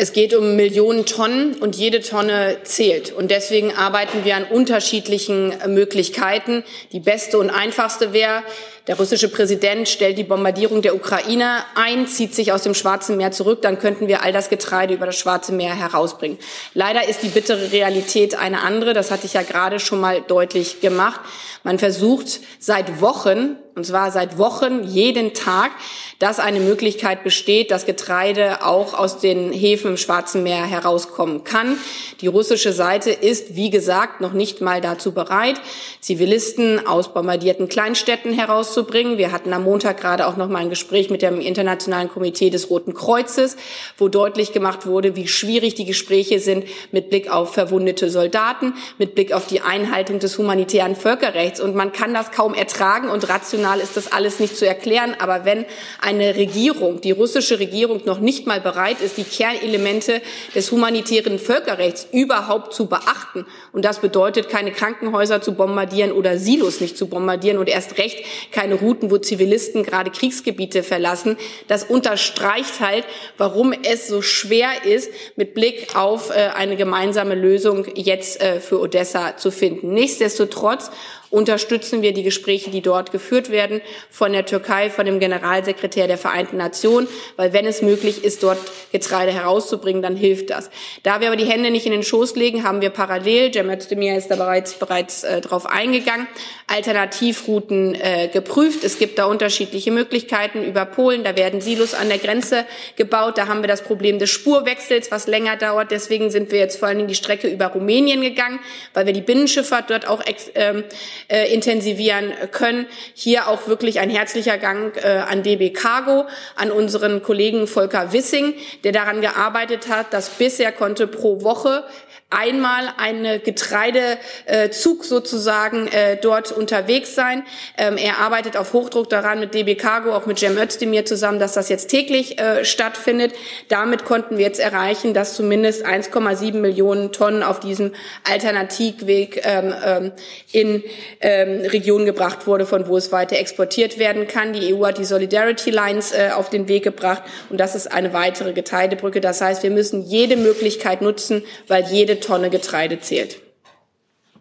Speaker 2: Es geht um Millionen Tonnen und jede Tonne zählt. Und deswegen arbeiten wir an unterschiedlichen Möglichkeiten. Die beste und einfachste wäre, der russische Präsident stellt die Bombardierung der Ukraine ein, zieht sich aus dem Schwarzen Meer zurück, dann könnten wir all das Getreide über das Schwarze Meer herausbringen. Leider ist die bittere Realität eine andere, das hatte ich ja gerade schon mal deutlich gemacht. Man versucht seit Wochen, und zwar seit Wochen, jeden Tag, dass eine Möglichkeit besteht, dass Getreide auch aus den Häfen im Schwarzen Meer herauskommen kann. Die russische Seite ist, wie gesagt, noch nicht mal dazu bereit, Zivilisten aus bombardierten Kleinstädten herauszubringen. Wir hatten am Montag gerade auch noch mal ein Gespräch mit dem Internationalen Komitee des Roten Kreuzes, wo deutlich gemacht wurde, wie schwierig die Gespräche sind mit Blick auf verwundete Soldaten, mit Blick auf die Einhaltung des humanitären Völkerrechts. Und man kann das kaum ertragen und rational ist das alles nicht zu erklären. Aber wenn eine Regierung, die russische Regierung, noch nicht mal bereit ist, die Kernelemente des humanitären Völkerrechts überhaupt zu beachten, und das bedeutet, keine Krankenhäuser zu bombardieren oder Silos nicht zu bombardieren und erst recht keine Routen, wo Zivilisten gerade Kriegsgebiete verlassen, das unterstreicht halt, warum es so schwer ist, mit Blick auf äh, eine gemeinsame Lösung jetzt äh, für Odessa zu finden. Nichtsdestotrotz unterstützen wir die Gespräche, die dort geführt werden von der Türkei, von dem Generalsekretär der Vereinten Nationen, weil wenn es möglich ist, dort Getreide herauszubringen, dann hilft das. Da wir aber die Hände nicht in den Schoß legen, haben wir parallel, Cem Özdemir ist da bereits, bereits äh, darauf eingegangen, Alternativrouten äh, geprüft. Es gibt da unterschiedliche Möglichkeiten über Polen, da werden Silos an der Grenze gebaut, da haben wir das Problem des Spurwechsels, was länger dauert. Deswegen sind wir jetzt vor allen Dingen die Strecke über Rumänien gegangen, weil wir die Binnenschifffahrt dort auch ähm, äh, intensivieren können. Hier auch wirklich ein herzlicher Gang äh, an DB Cargo, an unseren Kollegen Volker Wissing, der daran gearbeitet hat, dass bisher konnte pro Woche einmal ein Getreidezug sozusagen äh, dort unterwegs sein. Ähm, er arbeitet auf Hochdruck daran mit DB Cargo, auch mit Cem Özdemir zusammen, dass das jetzt täglich äh, stattfindet. Damit konnten wir jetzt erreichen, dass zumindest 1,7 Millionen Tonnen auf diesem Alternativweg ähm, ähm, in ähm, Regionen gebracht wurde, von wo es weiter exportiert werden kann. Die EU hat die Solidarity Lines äh, auf den Weg gebracht und das ist eine weitere Getreidebrücke. Das heißt, wir müssen jede Möglichkeit nutzen, weil jede Tonne Getreide zählt.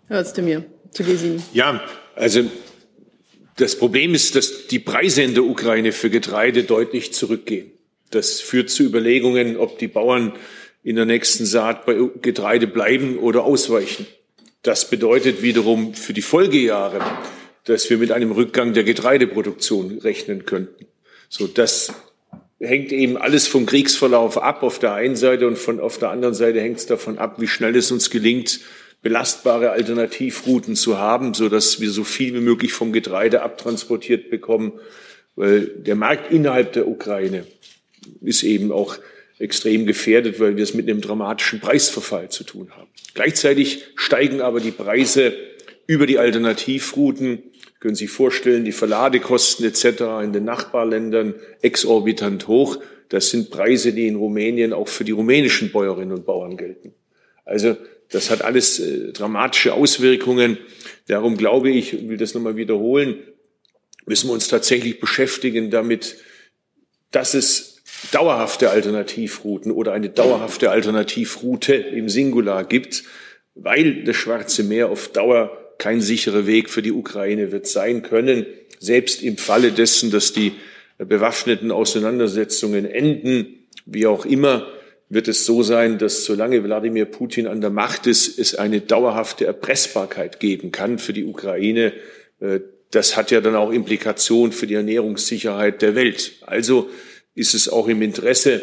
Speaker 1: Herr Özdemir, zu G7.
Speaker 5: Ja, also das Problem ist, dass die Preise in der Ukraine für Getreide deutlich zurückgehen. Das führt zu Überlegungen, ob die Bauern in der nächsten Saat bei Getreide bleiben oder ausweichen. Das bedeutet wiederum für die Folgejahre, dass wir mit einem Rückgang der Getreideproduktion rechnen könnten. So, das hängt eben alles vom Kriegsverlauf ab auf der einen Seite und von, auf der anderen Seite hängt es davon ab, wie schnell es uns gelingt, belastbare Alternativrouten zu haben, so dass wir so viel wie möglich vom Getreide abtransportiert bekommen, weil der Markt innerhalb der Ukraine ist eben auch extrem gefährdet, weil wir es mit einem dramatischen Preisverfall zu tun haben. Gleichzeitig steigen aber die Preise über die Alternativrouten können Sie sich vorstellen, die Verladekosten etc. in den Nachbarländern exorbitant hoch. Das sind Preise, die in Rumänien auch für die rumänischen Bäuerinnen und Bauern gelten. Also das hat alles äh, dramatische Auswirkungen. Darum glaube ich, ich will das nochmal wiederholen, müssen wir uns tatsächlich beschäftigen damit, dass es dauerhafte Alternativrouten oder eine dauerhafte Alternativroute im Singular gibt, weil das Schwarze Meer auf Dauer kein sicherer Weg für die Ukraine wird sein können, selbst im Falle dessen, dass die bewaffneten Auseinandersetzungen enden, wie auch immer, wird es so sein, dass solange Wladimir Putin an der Macht ist, es eine dauerhafte Erpressbarkeit geben kann für die Ukraine. Äh, das hat ja dann auch Implikationen für die Ernährungssicherheit der Welt. Also ist es auch im Interesse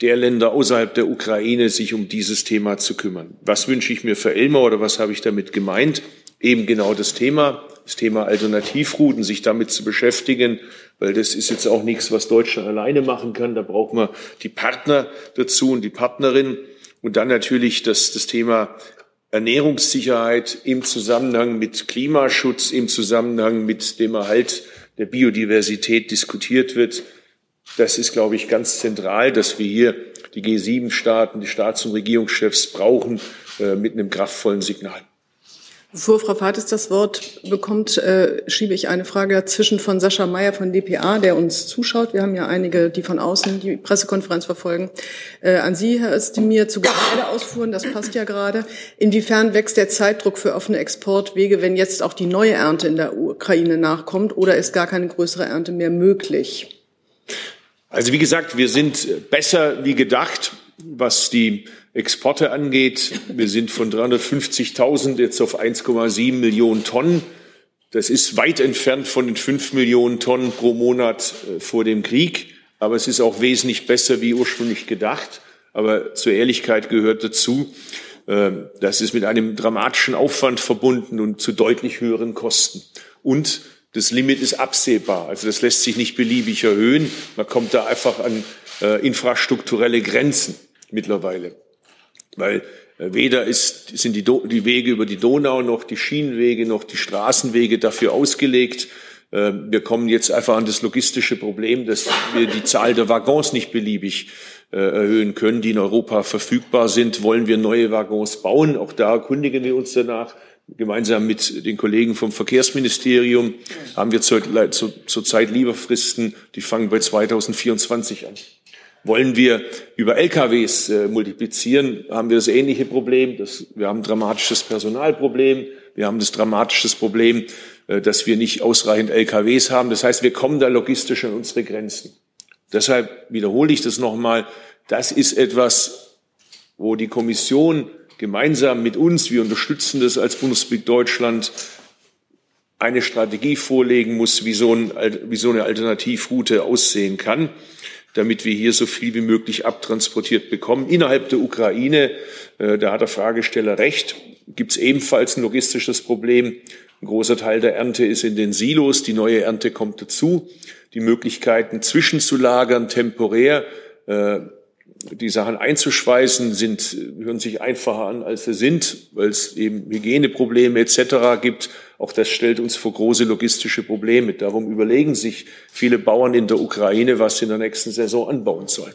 Speaker 5: der Länder außerhalb der Ukraine, sich um dieses Thema zu kümmern. Was wünsche ich mir für Elmar oder was habe ich damit gemeint? Eben genau das Thema, das Thema Alternativrouten, sich damit zu beschäftigen, weil das ist jetzt auch nichts, was Deutschland alleine machen kann. Da braucht man die Partner dazu und die Partnerin. Und dann natürlich das, das Thema Ernährungssicherheit im Zusammenhang mit Klimaschutz, im Zusammenhang mit dem Erhalt der Biodiversität diskutiert wird. Das ist, glaube ich, ganz zentral, dass wir hier die G7-Staaten, die Staats- und Regierungschefs brauchen äh, mit einem kraftvollen Signal.
Speaker 1: Bevor Frau Fates das Wort bekommt, äh, schiebe ich eine Frage dazwischen von Sascha Meyer von dpa, der uns zuschaut. Wir haben ja einige, die von außen die Pressekonferenz verfolgen. Äh, an Sie, Herr Özdemir, zu Getreideausfuhren, das passt ja gerade. Inwiefern wächst der Zeitdruck für offene Exportwege, wenn jetzt auch die neue Ernte in der Ukraine nachkommt, oder ist gar keine größere Ernte mehr möglich?
Speaker 5: Also wie gesagt, wir sind besser wie gedacht, was die Exporte angeht. Wir sind von 350.000 jetzt auf 1,7 Millionen Tonnen. Das ist weit entfernt von den 5 Millionen Tonnen pro Monat äh, vor dem Krieg. Aber es ist auch wesentlich besser wie ursprünglich gedacht. Aber zur Ehrlichkeit gehört dazu, äh, das ist mit einem dramatischen Aufwand verbunden und zu deutlich höheren Kosten. Und das Limit ist absehbar. Also das lässt sich nicht beliebig erhöhen. Man kommt da einfach an äh, infrastrukturelle Grenzen mittlerweile weil äh, weder ist, sind die, die Wege über die Donau noch die Schienenwege noch die Straßenwege dafür ausgelegt. Ähm, wir kommen jetzt einfach an das logistische Problem, dass wir die Zahl der Waggons nicht beliebig äh, erhöhen können, die in Europa verfügbar sind. Wollen wir neue Waggons bauen? Auch da erkundigen wir uns danach. Gemeinsam mit den Kollegen vom Verkehrsministerium haben wir zurzeit zur Lieferfristen, die fangen bei 2024 an. Wollen wir über LKWs äh, multiplizieren, haben wir das ähnliche Problem. Das, wir haben ein dramatisches Personalproblem. Wir haben das dramatische Problem, äh, dass wir nicht ausreichend LKWs haben. Das heißt, wir kommen da logistisch an unsere Grenzen. Deshalb wiederhole ich das nochmal. Das ist etwas, wo die Kommission gemeinsam mit uns, wir unterstützen das als Bundesrepublik Deutschland, eine Strategie vorlegen muss, wie so, ein, wie so eine Alternativroute aussehen kann damit wir hier so viel wie möglich abtransportiert bekommen. Innerhalb der Ukraine, äh, da hat der Fragesteller recht, gibt es ebenfalls ein logistisches Problem. Ein großer Teil der Ernte ist in den Silos, die neue Ernte kommt dazu. Die Möglichkeiten zwischenzulagern, temporär, äh, die Sachen einzuschweißen, sind, hören sich einfacher an, als sie sind, weil es eben Hygieneprobleme etc. gibt. Auch das stellt uns vor große logistische Probleme. Darum überlegen sich viele Bauern in der Ukraine, was sie in der nächsten Saison anbauen sollen.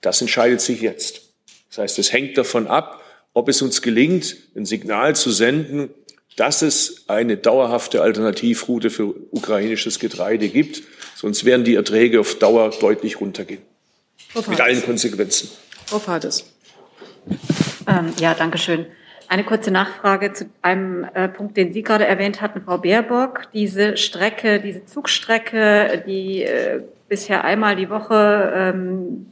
Speaker 5: Das entscheidet sich jetzt. Das heißt, es hängt davon ab, ob es uns gelingt, ein Signal zu senden, dass es eine dauerhafte Alternativroute für ukrainisches Getreide gibt. Sonst werden die Erträge auf Dauer deutlich runtergehen. Mit allen Konsequenzen.
Speaker 1: Frau Fades.
Speaker 8: Ähm, ja, danke schön. Eine kurze Nachfrage zu einem äh, Punkt, den Sie gerade erwähnt hatten, Frau Baerbock. Diese Strecke, diese Zugstrecke, die äh, bisher einmal die Woche ähm,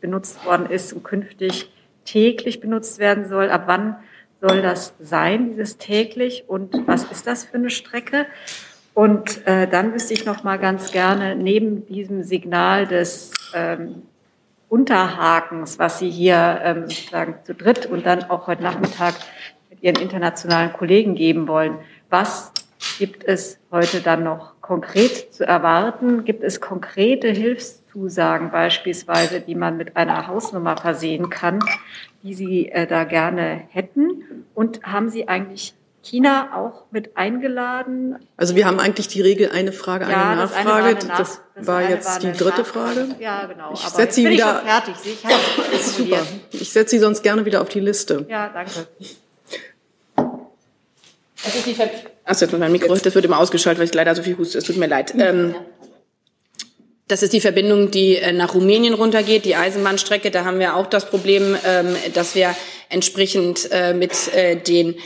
Speaker 8: benutzt worden ist und künftig täglich benutzt werden soll. Ab wann soll das sein, dieses täglich? Und was ist das für eine Strecke? Und äh, dann wüsste ich noch mal ganz gerne neben diesem Signal des ähm, Unterhakens, was Sie hier ähm, sozusagen zu dritt und dann auch heute Nachmittag mit Ihren internationalen Kollegen geben wollen. Was gibt es heute dann noch konkret zu erwarten? Gibt es konkrete Hilfszusagen beispielsweise, die man mit einer Hausnummer versehen kann, die Sie äh, da gerne hätten? Und haben Sie eigentlich China auch mit eingeladen?
Speaker 1: Also wir haben eigentlich die Regel eine Frage, eine ja, Nachfrage. Das, eine war, eine Nach das das war jetzt war die dritte Frage.
Speaker 8: Ja, genau.
Speaker 1: Ich setze sie wieder. fertig. Ich super. Ich setze sie sonst gerne wieder auf die Liste.
Speaker 8: Ja, danke.
Speaker 2: Das ist die Ver Achso, jetzt mein Mikro, das wird immer ausgeschaltet, weil ich leider so viel huste. Es tut mir leid. Ähm, das ist die Verbindung, die äh, nach Rumänien runtergeht, die Eisenbahnstrecke. Da haben wir auch das Problem, ähm, dass wir entsprechend äh, mit äh, den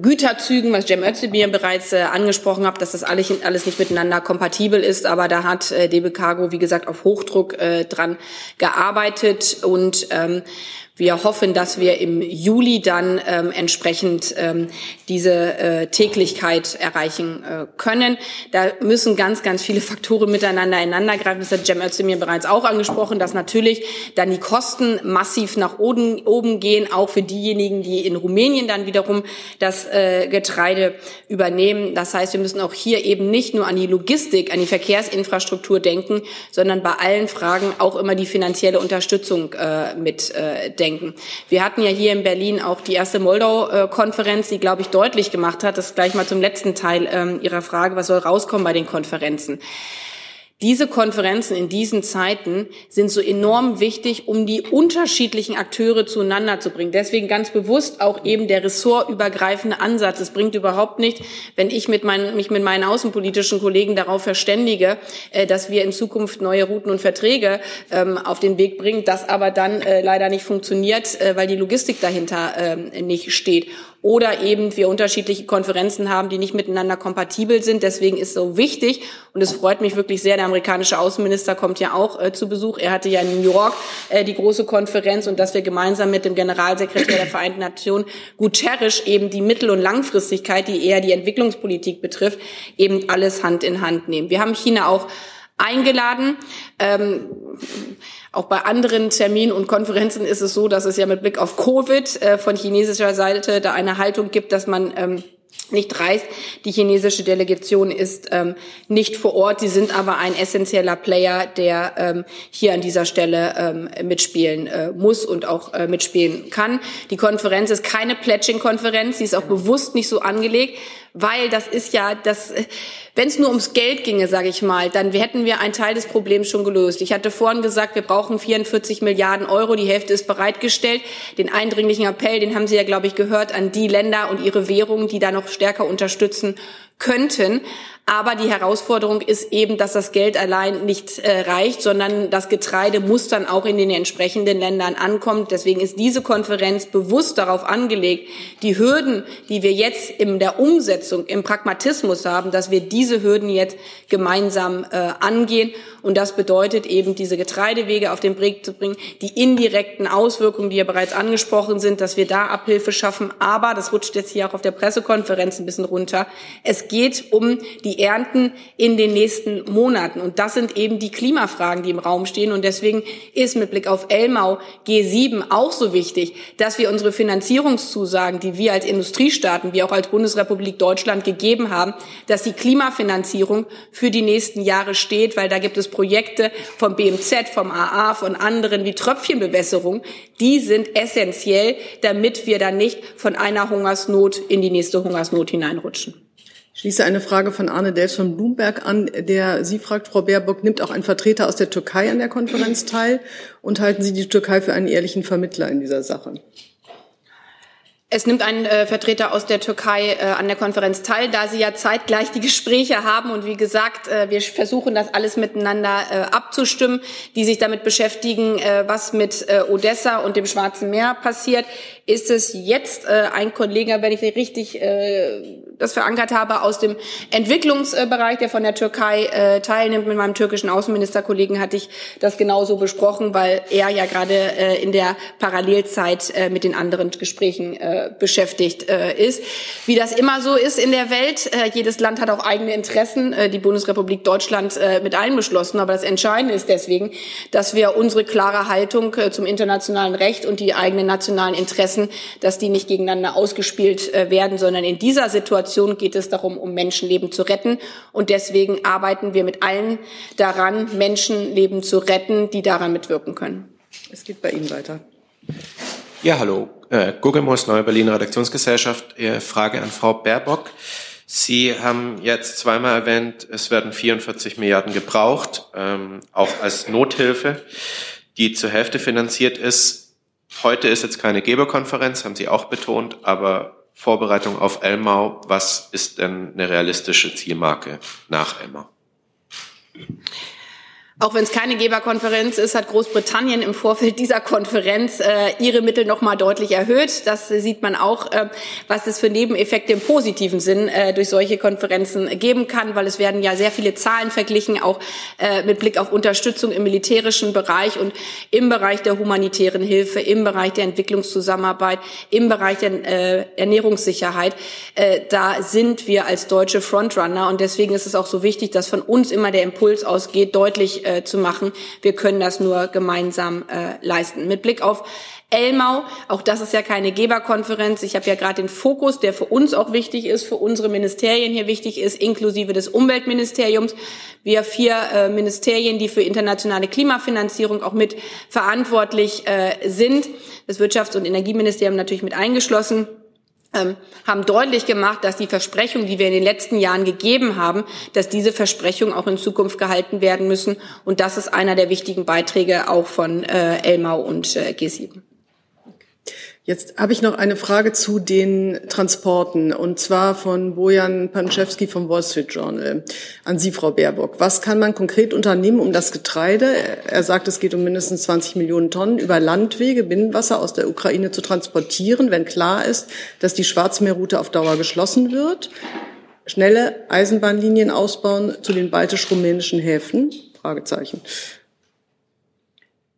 Speaker 2: Güterzügen, was Cem Özdemir bereits angesprochen hat, dass das alles, nicht miteinander kompatibel ist. Aber da hat DB Cargo, wie gesagt, auf Hochdruck dran gearbeitet und ähm, wir hoffen, dass wir im Juli dann ähm, entsprechend ähm, diese äh, Täglichkeit erreichen äh, können. Da müssen ganz, ganz viele Faktoren miteinander ineinander greifen. Das hat Cem Özdemir bereits auch angesprochen, dass natürlich dann die Kosten massiv nach oben, oben gehen, auch für diejenigen, die in Rumänien dann wiederum das äh, Getreide übernehmen. Das heißt, wir müssen auch hier eben nicht nur an die Logistik, an die Verkehrsinfrastruktur denken, sondern bei allen Fragen auch immer die finanzielle Unterstützung äh, mit äh, denken. Wir hatten ja hier in Berlin auch die erste Moldau-Konferenz, die, glaube ich, deutlich gemacht hat, das gleich mal zum letzten Teil ähm, Ihrer Frage, was soll rauskommen bei den Konferenzen. Diese Konferenzen in diesen Zeiten sind so enorm wichtig, um die unterschiedlichen Akteure zueinander zu bringen. Deswegen ganz bewusst auch eben der ressortübergreifende Ansatz. Es bringt überhaupt nicht, wenn ich mit meinen, mich mit meinen außenpolitischen Kollegen darauf verständige, äh, dass wir in Zukunft neue Routen und Verträge ähm, auf den Weg bringen, das aber dann äh, leider nicht funktioniert, äh, weil die Logistik dahinter ähm, nicht steht oder eben wir unterschiedliche Konferenzen haben, die nicht miteinander kompatibel sind. Deswegen ist so wichtig und es freut mich wirklich sehr, der amerikanische Außenminister kommt ja auch äh, zu Besuch. Er hatte ja in New York äh, die große Konferenz und dass wir gemeinsam mit dem Generalsekretär der Vereinten Nationen Guterres eben die Mittel- und Langfristigkeit, die eher die Entwicklungspolitik betrifft, eben alles Hand in Hand nehmen. Wir haben China auch eingeladen. Ähm, auch bei anderen Terminen und Konferenzen ist es so, dass es ja mit Blick auf Covid äh, von chinesischer Seite da eine Haltung gibt, dass man ähm, nicht reist. Die chinesische Delegation ist ähm, nicht vor Ort. Sie sind aber ein essentieller Player, der ähm, hier an dieser Stelle ähm, mitspielen äh, muss und auch äh, mitspielen kann. Die Konferenz ist keine Pledging-Konferenz. Sie ist auch bewusst nicht so angelegt, weil das ist ja das, wenn es nur ums Geld ginge, sage ich mal, dann hätten wir einen Teil des Problems schon gelöst. Ich hatte vorhin gesagt, wir brauchen 44 Milliarden Euro, die Hälfte ist bereitgestellt. Den eindringlichen Appell, den haben Sie ja, glaube ich, gehört an die Länder und ihre Währungen, die da noch stärker unterstützen könnten. Aber die Herausforderung ist eben, dass das Geld allein nicht äh, reicht, sondern das Getreide muss dann auch in den entsprechenden Ländern ankommen. Deswegen ist diese Konferenz bewusst darauf angelegt, die Hürden, die wir jetzt in der Umsetzung, im Pragmatismus haben, dass wir diese Hürden jetzt gemeinsam äh, angehen. Und das bedeutet eben, diese Getreidewege auf den Weg zu bringen, die indirekten Auswirkungen, die ja bereits angesprochen sind, dass wir da Abhilfe schaffen. Aber, das rutscht jetzt hier auch auf der Pressekonferenz ein bisschen runter, es geht um die Ernten in den nächsten Monaten. Und das sind eben die Klimafragen, die im Raum stehen. Und deswegen ist mit Blick auf Elmau G7 auch so wichtig, dass wir unsere Finanzierungszusagen, die wir als Industriestaaten, wie auch als Bundesrepublik Deutschland gegeben haben, dass die Klimafinanzierung für die nächsten Jahre steht, weil da gibt es Projekte vom BMZ, vom AA, von anderen wie Tröpfchenbewässerung, die sind essentiell, damit wir dann nicht von einer Hungersnot in die nächste Hungersnot hineinrutschen.
Speaker 1: Ich schließe eine Frage von Arne Dels von Bloomberg an, der Sie fragt, Frau Baerbock, nimmt auch ein Vertreter aus der Türkei an der Konferenz teil und halten Sie die Türkei für einen ehrlichen Vermittler in dieser Sache?
Speaker 2: Es nimmt ein äh, Vertreter aus der Türkei äh, an der Konferenz teil, da sie ja zeitgleich die Gespräche haben. Und wie gesagt, äh, wir versuchen das alles miteinander äh, abzustimmen, die sich damit beschäftigen, äh, was mit äh, Odessa und dem Schwarzen Meer passiert. Ist es jetzt ein Kollege, wenn ich richtig das verankert habe, aus dem Entwicklungsbereich, der von der Türkei teilnimmt. Mit meinem türkischen Außenministerkollegen hatte ich das genauso besprochen, weil er ja gerade in der Parallelzeit mit den anderen Gesprächen beschäftigt äh, ist. Wie das immer so ist in der Welt, äh, jedes Land hat auch eigene Interessen, äh, die Bundesrepublik Deutschland äh, mit einbeschlossen. Aber das Entscheidende ist deswegen, dass wir unsere klare Haltung äh, zum internationalen Recht und die eigenen nationalen Interessen, dass die nicht gegeneinander ausgespielt äh, werden, sondern in dieser Situation geht es darum, um Menschenleben zu retten. Und deswegen arbeiten wir mit allen daran, Menschenleben zu retten, die daran mitwirken können.
Speaker 1: Es geht bei Ihnen weiter.
Speaker 9: Ja, hallo. Äh, Guggenmoos, Neue Berliner Redaktionsgesellschaft. Äh, Frage an Frau Baerbock. Sie haben jetzt zweimal erwähnt, es werden 44 Milliarden gebraucht, ähm, auch als Nothilfe, die zur Hälfte finanziert ist. Heute ist jetzt keine Geberkonferenz, haben Sie auch betont, aber Vorbereitung auf Elmau, was ist denn eine realistische Zielmarke nach Elmau?
Speaker 2: Auch wenn es keine Geberkonferenz ist, hat Großbritannien im Vorfeld dieser Konferenz äh, ihre Mittel noch mal deutlich erhöht. Das sieht man auch, äh, was es für Nebeneffekte im positiven Sinn äh, durch solche Konferenzen geben kann, weil es werden ja sehr viele Zahlen verglichen, auch äh, mit Blick auf Unterstützung im militärischen Bereich und im Bereich der humanitären Hilfe, im Bereich der Entwicklungszusammenarbeit, im Bereich der äh, Ernährungssicherheit. Äh, da sind wir als deutsche Frontrunner und deswegen ist es auch so wichtig, dass von uns immer der Impuls ausgeht, deutlich äh, zu machen. Wir können das nur gemeinsam äh, leisten. Mit Blick auf Elmau, auch das ist ja keine Geberkonferenz. Ich habe ja gerade den Fokus, der für uns auch wichtig ist, für unsere Ministerien hier wichtig ist, inklusive des Umweltministeriums. Wir vier äh, Ministerien, die für internationale Klimafinanzierung auch mit verantwortlich äh, sind, das Wirtschafts- und Energieministerium natürlich mit eingeschlossen, haben deutlich gemacht, dass die Versprechungen, die wir in den letzten Jahren gegeben haben, dass diese Versprechungen auch in Zukunft gehalten werden müssen. Und das ist einer der wichtigen Beiträge auch von äh, Elmau und äh, G7.
Speaker 1: Jetzt habe ich noch eine Frage zu den Transporten und zwar von Bojan Panczewski vom Wall Street Journal an Sie, Frau Baerbock. Was kann man konkret unternehmen, um das Getreide, er sagt, es geht um mindestens 20 Millionen Tonnen, über Landwege, Binnenwasser aus der Ukraine zu transportieren, wenn klar ist, dass die Schwarzmeerroute auf Dauer geschlossen wird? Schnelle Eisenbahnlinien ausbauen zu den baltisch-rumänischen Häfen? Fragezeichen.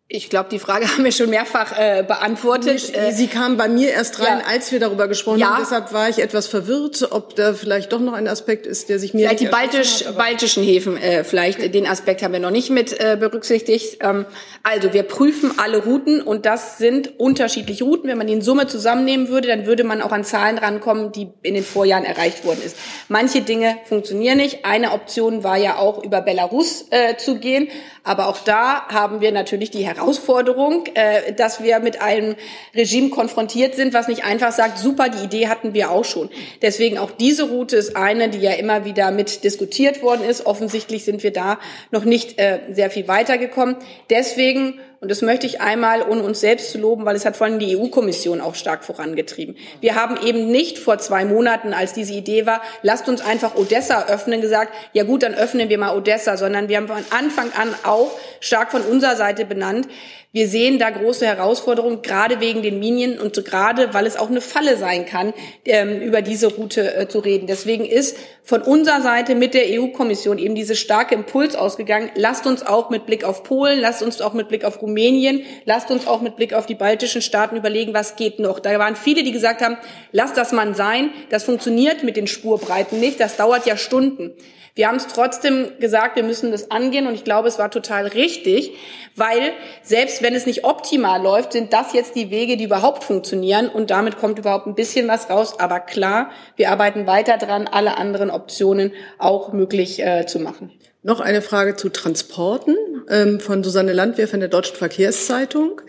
Speaker 2: Ich glaube, die Frage haben wir schon mehrfach äh, beantwortet.
Speaker 1: Äh, Sie kam bei mir erst rein, ja. als wir darüber gesprochen
Speaker 2: ja.
Speaker 1: haben. Deshalb war ich etwas verwirrt, ob da vielleicht doch noch ein Aspekt ist, der sich mir
Speaker 2: vielleicht die baltisch, hat, baltischen Häfen äh, vielleicht okay. den Aspekt haben wir noch nicht mit äh, berücksichtigt. Ähm, also wir prüfen alle Routen und das sind unterschiedliche Routen. Wenn man die in Summe zusammennehmen würde, dann würde man auch an Zahlen rankommen, die in den Vorjahren erreicht worden ist. Manche Dinge funktionieren nicht. Eine Option war ja auch über Belarus äh, zu gehen, aber auch da haben wir natürlich die Herausforderung äh, dass wir mit einem Regime konfrontiert sind, was nicht einfach sagt, super, die Idee hatten wir auch schon. Deswegen auch diese Route ist eine, die ja immer wieder mit diskutiert worden ist. Offensichtlich sind wir da noch nicht äh, sehr viel weitergekommen. Deswegen und das möchte ich einmal, ohne uns selbst zu loben, weil es hat vor allem die EU-Kommission auch stark vorangetrieben. Wir haben eben nicht vor zwei Monaten, als diese Idee war, lasst uns einfach Odessa öffnen, gesagt, ja gut, dann öffnen wir mal Odessa, sondern wir haben von Anfang an auch stark von unserer Seite benannt, wir sehen da große Herausforderungen, gerade wegen den Minien und gerade, weil es auch eine Falle sein kann, ähm, über diese Route äh, zu reden. Deswegen ist von unserer Seite mit der EU-Kommission eben diese starke Impuls ausgegangen. Lasst uns auch mit Blick auf Polen, lasst uns auch mit Blick auf Rumänien, lasst uns auch mit Blick auf die baltischen Staaten überlegen, was geht noch. Da waren viele, die gesagt haben, lasst das mal sein. Das funktioniert mit den Spurbreiten nicht. Das dauert ja Stunden. Wir haben es trotzdem gesagt, wir müssen das angehen und ich glaube, es war total richtig, weil selbst wenn es nicht optimal läuft, sind das jetzt die Wege, die überhaupt funktionieren und damit kommt überhaupt ein bisschen was raus. Aber klar, wir arbeiten weiter dran, alle anderen Optionen auch möglich äh, zu machen.
Speaker 1: Noch eine Frage zu Transporten ähm, von Susanne Landwehr von der Deutschen Verkehrszeitung.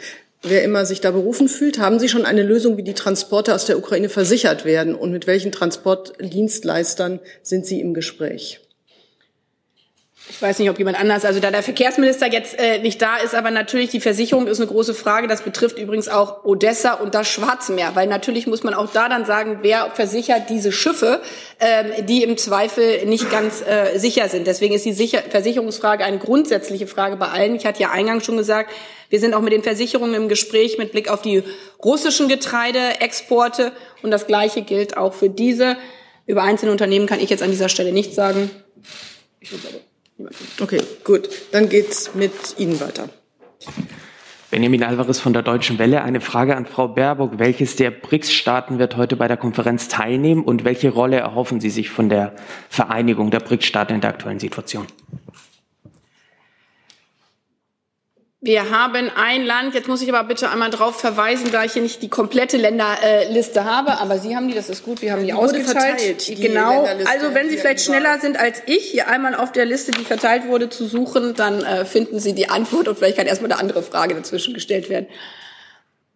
Speaker 1: Wer immer sich da berufen fühlt, haben Sie schon eine Lösung, wie die Transporte aus der Ukraine versichert werden und mit welchen Transportdienstleistern sind Sie im Gespräch?
Speaker 2: Ich weiß nicht, ob jemand anders, also da der Verkehrsminister jetzt äh, nicht da ist, aber natürlich die Versicherung ist eine große Frage. Das betrifft übrigens auch Odessa und das Schwarzmeer, weil natürlich muss man auch da dann sagen, wer versichert diese Schiffe, ähm, die im Zweifel nicht ganz äh, sicher sind. Deswegen ist die Sicher Versicherungsfrage eine grundsätzliche Frage bei allen. Ich hatte ja eingangs schon gesagt, wir sind auch mit den Versicherungen im Gespräch mit Blick auf die russischen Getreideexporte und das Gleiche gilt auch für diese. Über einzelne Unternehmen kann ich jetzt an dieser Stelle nichts sagen. Ich
Speaker 1: Okay, gut. Dann geht's mit Ihnen weiter.
Speaker 10: Benjamin Alvarez von der Deutschen Welle. Eine Frage an Frau Baerbock. Welches der BRICS-Staaten wird heute bei der Konferenz teilnehmen und welche Rolle erhoffen Sie sich von der Vereinigung der BRICS-Staaten in der aktuellen Situation?
Speaker 2: Wir haben ein Land, jetzt muss ich aber bitte einmal darauf verweisen, da ich hier nicht die komplette Länderliste habe, aber Sie haben die, das ist gut, wir haben die, die ausgeteilt. Die genau, also wenn Sie vielleicht schneller sind als ich, hier einmal auf der Liste, die verteilt wurde, zu suchen, dann äh, finden Sie die Antwort und vielleicht kann erstmal eine andere Frage dazwischen gestellt werden.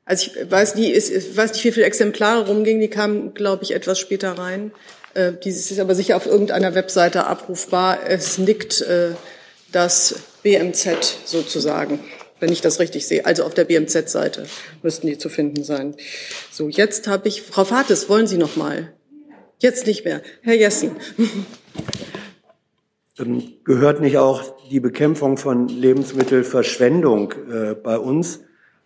Speaker 1: Also ich weiß, die ist, ich weiß nicht, wie viele Exemplare rumgingen, die kamen, glaube ich, etwas später rein. Äh, dieses ist aber sicher auf irgendeiner Webseite abrufbar. Es nickt äh, das BMZ sozusagen wenn ich das richtig sehe. Also auf der BMZ-Seite müssten die zu finden sein. So, jetzt habe ich Frau Fates, wollen Sie noch mal? Jetzt nicht mehr. Herr Jessen.
Speaker 6: Gehört nicht auch die Bekämpfung von Lebensmittelverschwendung äh, bei uns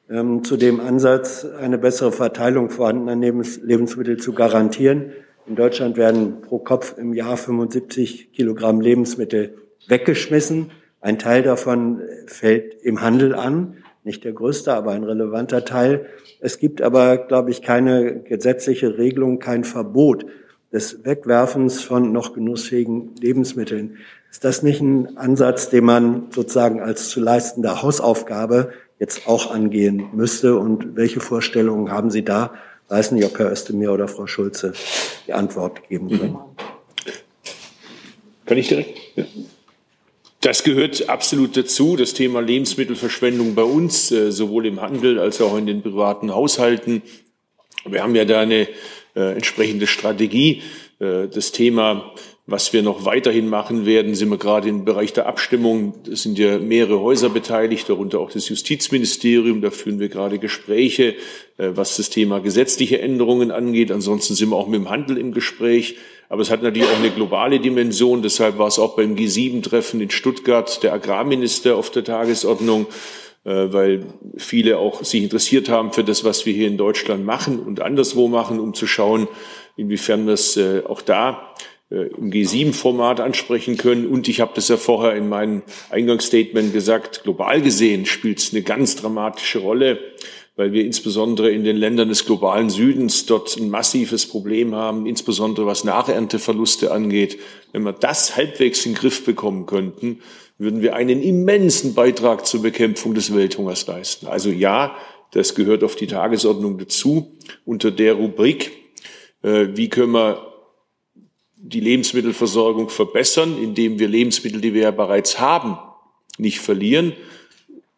Speaker 6: ähm, zu dem Ansatz, eine bessere Verteilung vorhandener Lebensmittel zu garantieren? In Deutschland werden pro Kopf im Jahr 75 Kilogramm Lebensmittel weggeschmissen. Ein Teil davon fällt im Handel an, nicht der größte, aber ein relevanter Teil. Es gibt aber, glaube ich, keine gesetzliche Regelung, kein Verbot des Wegwerfens von noch genussfähigen Lebensmitteln. Ist das nicht ein Ansatz, den man sozusagen als zu leistende Hausaufgabe jetzt auch angehen müsste? Und welche Vorstellungen haben Sie da? Weiß nicht, ob Herr Özdemir oder Frau Schulze die Antwort geben können.
Speaker 5: Kann ich direkt? Ja. Das gehört absolut dazu, das Thema Lebensmittelverschwendung bei uns, äh, sowohl im Handel als auch in den privaten Haushalten. Wir haben ja da eine äh, entsprechende Strategie. Äh, das Thema, was wir noch weiterhin machen werden, sind wir gerade im Bereich der Abstimmung. Es sind ja mehrere Häuser beteiligt, darunter auch das Justizministerium. Da führen wir gerade Gespräche, was das Thema gesetzliche Änderungen angeht. Ansonsten sind wir auch mit dem Handel im Gespräch. Aber es hat natürlich auch eine globale Dimension. Deshalb war es auch beim G7-Treffen in Stuttgart der Agrarminister auf der Tagesordnung, äh, weil viele auch sich interessiert haben für das, was wir hier in Deutschland machen und anderswo machen, um zu schauen, inwiefern es äh, auch da äh, im G7-Format ansprechen können. Und ich habe das ja vorher in meinem Eingangsstatement gesagt, global gesehen spielt es eine ganz dramatische Rolle weil wir insbesondere in den Ländern des globalen Südens dort ein massives Problem haben, insbesondere was Nachernteverluste angeht. Wenn wir das halbwegs in den Griff bekommen könnten, würden wir einen immensen Beitrag zur Bekämpfung des Welthungers leisten. Also ja, das gehört auf die Tagesordnung dazu unter der Rubrik, äh, wie können wir die Lebensmittelversorgung verbessern, indem wir Lebensmittel, die wir ja bereits haben, nicht verlieren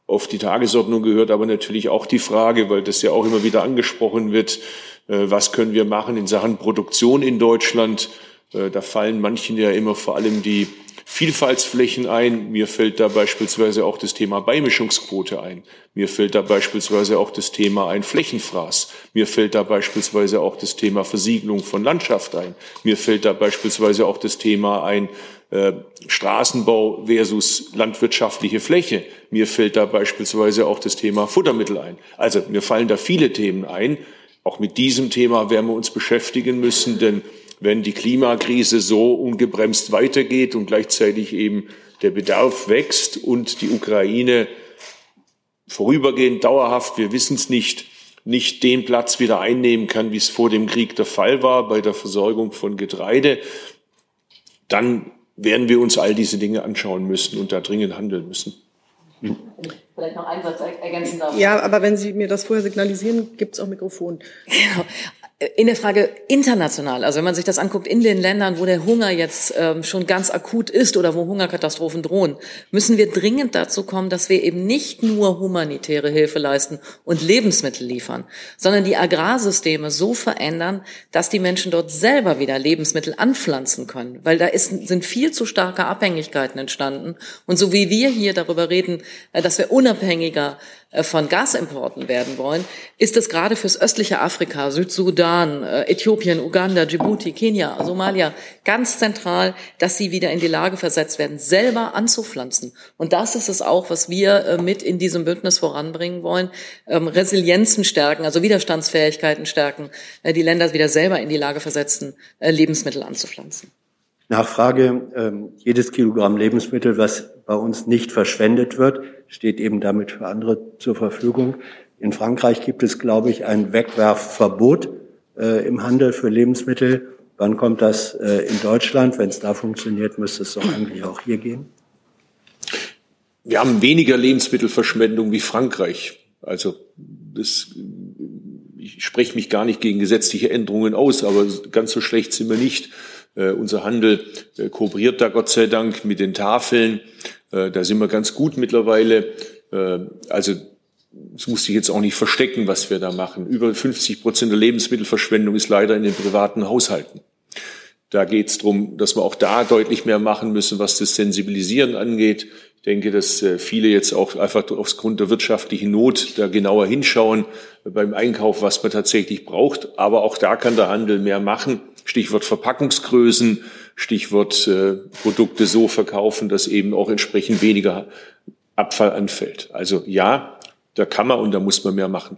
Speaker 5: auf die Tagesordnung gehört aber natürlich auch die Frage, weil das ja auch immer wieder angesprochen wird, äh, was können wir machen in Sachen Produktion in Deutschland? Äh, da fallen manchen ja immer vor allem die Vielfaltsflächen ein. Mir fällt da beispielsweise auch das Thema Beimischungsquote ein. Mir fällt da beispielsweise auch das Thema ein Flächenfraß. Mir fällt da beispielsweise auch das Thema Versiegelung von Landschaft ein. Mir fällt da beispielsweise auch das Thema ein äh, Straßenbau versus landwirtschaftliche Fläche. Mir fällt da beispielsweise auch das Thema Futtermittel ein. Also mir fallen da viele Themen ein. Auch mit diesem Thema werden wir uns beschäftigen müssen, denn wenn die Klimakrise so ungebremst weitergeht und gleichzeitig eben der Bedarf wächst und die Ukraine vorübergehend dauerhaft, wir wissen es nicht, nicht den Platz wieder einnehmen kann, wie es vor dem Krieg der Fall war bei der Versorgung von Getreide, dann werden wir uns all diese Dinge anschauen müssen und da dringend handeln müssen.
Speaker 1: Vielleicht noch einen Satz ergänzen darf. Ja, aber wenn Sie mir das vorher signalisieren, gibt es auch Mikrofon.
Speaker 4: Genau in der Frage international, also wenn man sich das anguckt in den Ländern, wo der Hunger jetzt ähm, schon ganz akut ist oder wo Hungerkatastrophen drohen, müssen wir dringend dazu kommen, dass wir eben nicht nur humanitäre Hilfe leisten und Lebensmittel liefern, sondern die Agrarsysteme so verändern, dass die Menschen dort selber wieder Lebensmittel anpflanzen können, weil da ist, sind viel zu starke Abhängigkeiten entstanden. Und so wie wir hier darüber reden, äh, dass wir unabhängiger äh, von Gasimporten werden wollen, ist es gerade fürs östliche Afrika, Südsudan, äh, Äthiopien, Uganda, Djibouti, Kenia, Somalia ganz zentral, dass sie wieder in die Lage versetzt werden, selber anzupflanzen. Und das ist es auch, was wir äh, mit in diesem Bündnis voranbringen wollen. Ähm, Resilienzen stärken, also Widerstandsfähigkeiten stärken, die Länder wieder selber in die Lage versetzen, Lebensmittel anzupflanzen.
Speaker 6: Nachfrage, ähm, jedes Kilogramm Lebensmittel, was bei uns nicht verschwendet wird, steht eben damit für andere zur Verfügung. In Frankreich gibt es, glaube ich, ein Wegwerfverbot äh, im Handel für Lebensmittel. Wann kommt das äh, in Deutschland? Wenn es da funktioniert, müsste es doch eigentlich auch hier gehen.
Speaker 5: Wir haben weniger Lebensmittelverschwendung wie Frankreich. Also das, ich spreche mich gar nicht gegen gesetzliche Änderungen aus, aber ganz so schlecht sind wir nicht. Äh, unser Handel äh, kooperiert da Gott sei Dank mit den Tafeln. Äh, da sind wir ganz gut mittlerweile. Äh, also das muss sich jetzt auch nicht verstecken, was wir da machen. Über 50 Prozent der Lebensmittelverschwendung ist leider in den privaten Haushalten. Da geht es darum, dass wir auch da deutlich mehr machen müssen, was das Sensibilisieren angeht. Ich denke, dass äh, viele jetzt auch einfach aufgrund der wirtschaftlichen Not da genauer hinschauen beim Einkauf, was man tatsächlich braucht. Aber auch da kann der Handel mehr machen. Stichwort Verpackungsgrößen, Stichwort äh, Produkte so verkaufen, dass eben auch entsprechend weniger Abfall anfällt. Also ja, da kann man und da muss man mehr machen.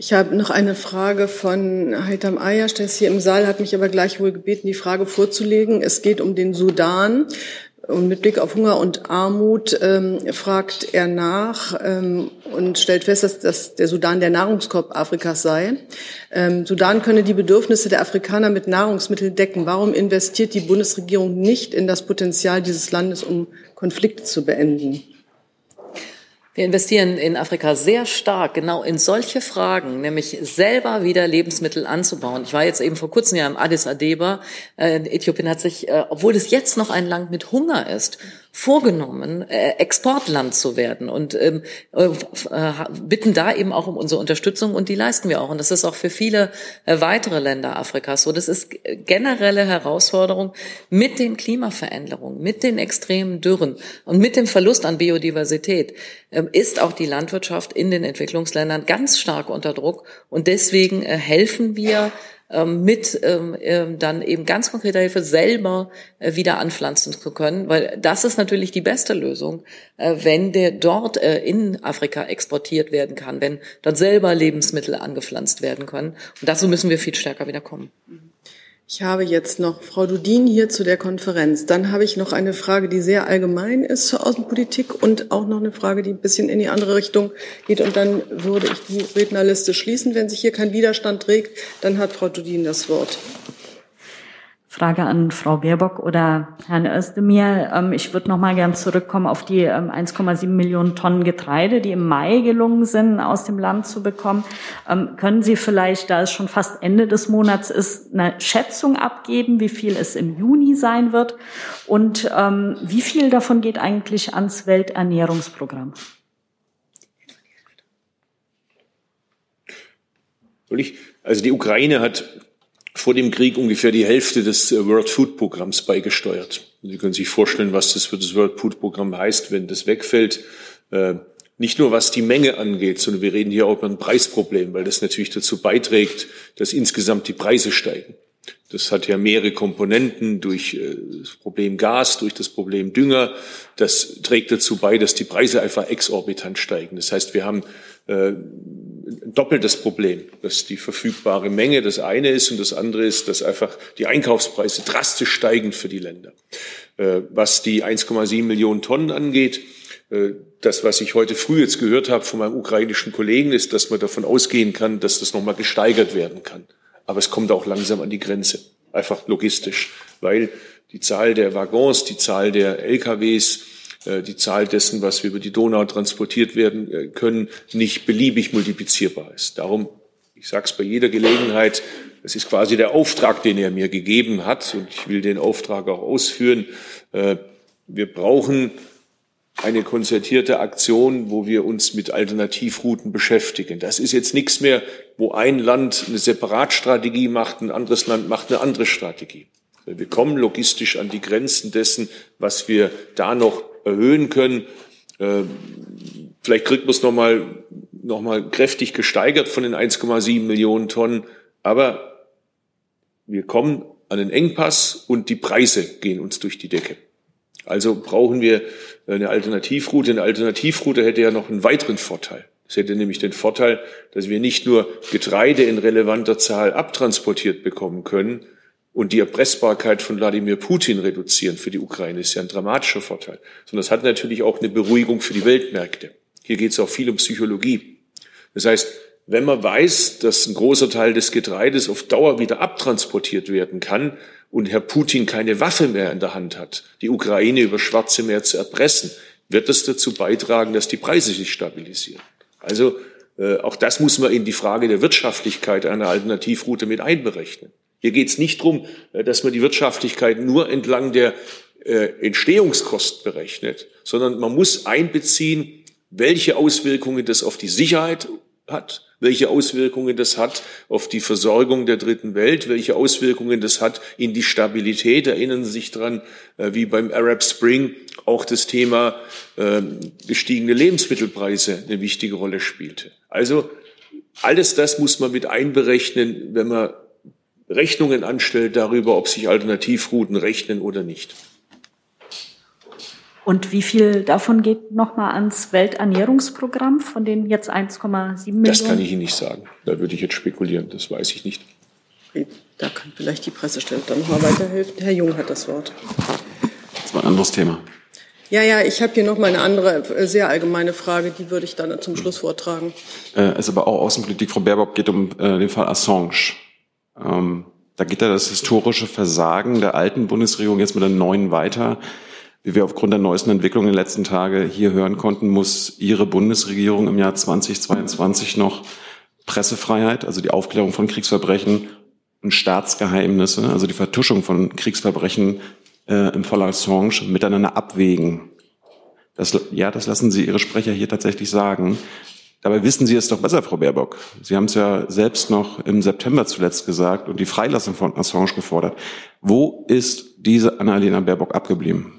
Speaker 1: Ich habe noch eine Frage von Haitam Ayas, der ist hier im Saal, hat mich aber gleichwohl gebeten, die Frage vorzulegen. Es geht um den Sudan. Und mit Blick auf Hunger und Armut ähm, fragt er nach ähm, und stellt fest, dass, dass der Sudan der Nahrungskorb Afrikas sei. Ähm, Sudan könne die Bedürfnisse der Afrikaner mit Nahrungsmitteln decken. Warum investiert die Bundesregierung nicht in das Potenzial dieses Landes, um Konflikte zu beenden?
Speaker 4: Wir investieren in Afrika sehr stark genau in solche Fragen, nämlich selber wieder Lebensmittel anzubauen. Ich war jetzt eben vor kurzem ja im Addis Abeba. Äh, Äthiopien hat sich, äh, obwohl es jetzt noch ein Land mit Hunger ist, vorgenommen, äh, Exportland zu werden und ähm, äh, bitten da eben auch um unsere Unterstützung und die leisten wir auch. Und das ist auch für viele äh, weitere Länder Afrikas so. Das ist generelle Herausforderung mit den Klimaveränderungen, mit den extremen Dürren und mit dem Verlust an Biodiversität ähm, ist auch die Landwirtschaft in den Entwicklungsländern ganz stark unter Druck. Und deswegen äh, helfen wir mit ähm, ähm, dann eben ganz konkreter Hilfe selber äh, wieder anpflanzen zu können, weil das ist natürlich die beste Lösung, äh, wenn der dort äh, in Afrika exportiert werden kann, wenn dort selber Lebensmittel angepflanzt werden können. Und dazu müssen wir viel stärker wieder kommen.
Speaker 1: Ich habe jetzt noch Frau Dudin hier zu der Konferenz. Dann habe ich noch eine Frage, die sehr allgemein ist zur Außenpolitik und auch noch eine Frage, die ein bisschen in die andere Richtung geht. Und dann würde ich die Rednerliste schließen. Wenn sich hier kein Widerstand regt, dann hat Frau Dudin das Wort.
Speaker 11: Frage an Frau Baerbock oder Herrn Özdemir. Ähm, ich würde noch mal gern zurückkommen auf die 1,7 ähm, Millionen Tonnen Getreide, die im Mai gelungen sind, aus dem Land zu bekommen. Ähm, können Sie vielleicht, da es schon fast Ende des Monats ist, eine Schätzung abgeben, wie viel es im Juni sein wird? Und wie viel davon geht eigentlich ans Welternährungsprogramm?
Speaker 5: Also die Ukraine hat vor dem Krieg ungefähr die Hälfte des äh, World Food Programms beigesteuert. Sie können sich vorstellen, was das für das World Food Programm heißt, wenn das wegfällt. Äh, nicht nur was die Menge angeht, sondern wir reden hier auch über ein Preisproblem, weil das natürlich dazu beiträgt, dass insgesamt die Preise steigen. Das hat ja mehrere Komponenten durch äh, das Problem Gas, durch das Problem Dünger. Das trägt dazu bei, dass die Preise einfach exorbitant steigen. Das heißt, wir haben ein doppeltes Problem, dass die verfügbare Menge das eine ist und das andere ist, dass einfach die Einkaufspreise drastisch steigen für die Länder. Äh, was die 1,7 Millionen Tonnen angeht, äh, das, was ich heute früh jetzt gehört habe von meinem ukrainischen Kollegen, ist, dass man davon ausgehen kann, dass das nochmal gesteigert werden kann. Aber es kommt auch langsam an die Grenze, einfach logistisch, weil die Zahl der Waggons, die Zahl der LKWs, die Zahl dessen, was wir über die Donau transportiert werden äh, können, nicht beliebig multiplizierbar ist. Darum, ich sage es bei jeder Gelegenheit, es ist quasi der Auftrag, den er mir gegeben hat, und ich will den Auftrag auch ausführen. Äh, wir brauchen eine konzertierte Aktion, wo wir uns mit Alternativrouten beschäftigen. Das ist jetzt nichts mehr, wo ein Land eine Separatstrategie macht, ein anderes Land macht eine andere Strategie. Wir kommen logistisch an die Grenzen dessen, was wir da noch erhöhen können. Ähm, vielleicht kriegt man es nochmal noch mal kräftig gesteigert von den 1,7 Millionen Tonnen. Aber wir kommen an den Engpass und die Preise gehen uns durch die Decke. Also brauchen wir eine Alternativroute. Eine Alternativroute hätte ja noch einen weiteren Vorteil. Es hätte nämlich den Vorteil, dass wir nicht nur Getreide in relevanter Zahl abtransportiert bekommen können, und die Erpressbarkeit von Wladimir Putin reduzieren für die Ukraine ist ja ein dramatischer Vorteil. Sondern es hat natürlich auch eine Beruhigung für die Weltmärkte. Hier geht es auch viel um Psychologie. Das heißt, wenn man weiß, dass ein großer Teil des Getreides auf Dauer wieder abtransportiert werden kann und Herr Putin keine Waffe mehr in der Hand hat, die Ukraine über Schwarze Meer zu erpressen, wird das dazu beitragen, dass die Preise sich stabilisieren. Also äh, auch das muss man in die Frage der Wirtschaftlichkeit einer Alternativroute mit einberechnen. Hier geht es nicht darum, äh, dass man die Wirtschaftlichkeit nur entlang der äh, Entstehungskosten berechnet, sondern man muss einbeziehen, welche Auswirkungen das auf die Sicherheit hat, welche Auswirkungen das hat auf die Versorgung der dritten Welt, welche Auswirkungen das hat in die Stabilität. Erinnern Sie sich dran, äh, wie beim Arab Spring auch das Thema gestiegene Lebensmittelpreise eine wichtige Rolle spielte. Also alles das muss man mit einberechnen, wenn man Rechnungen anstellt darüber, ob sich Alternativrouten rechnen oder nicht.
Speaker 11: Und wie viel davon geht nochmal ans Welternährungsprogramm von den jetzt 1,7 Millionen?
Speaker 5: Das kann ich Ihnen nicht sagen. Da würde ich jetzt spekulieren. Das weiß ich nicht.
Speaker 1: Da kann vielleicht die Pressestelle dann nochmal weiterhelfen. Herr Jung hat das Wort.
Speaker 12: Das war ein anderes Thema.
Speaker 1: Ja, ja, ich habe hier noch mal eine andere, äh, sehr allgemeine Frage, die würde ich dann zum Schluss vortragen.
Speaker 12: Äh, es ist aber auch Außenpolitik. Frau Baerbock geht um äh, den Fall Assange. Ähm, da geht ja das historische Versagen der alten Bundesregierung jetzt mit der neuen weiter. wie wir aufgrund der neuesten Entwicklungen in den letzten Tagen hier hören konnten, muss Ihre Bundesregierung im Jahr 2022 noch Pressefreiheit, also die Aufklärung von Kriegsverbrechen und Staatsgeheimnisse, also die Vertuschung von Kriegsverbrechen äh, im Fall Assange miteinander abwägen. Das, ja, das lassen Sie Ihre Sprecher hier tatsächlich sagen. Dabei wissen Sie es doch besser, Frau Baerbock. Sie haben es ja selbst noch im September zuletzt gesagt und die Freilassung von Assange gefordert. Wo ist diese Annalena Baerbock abgeblieben?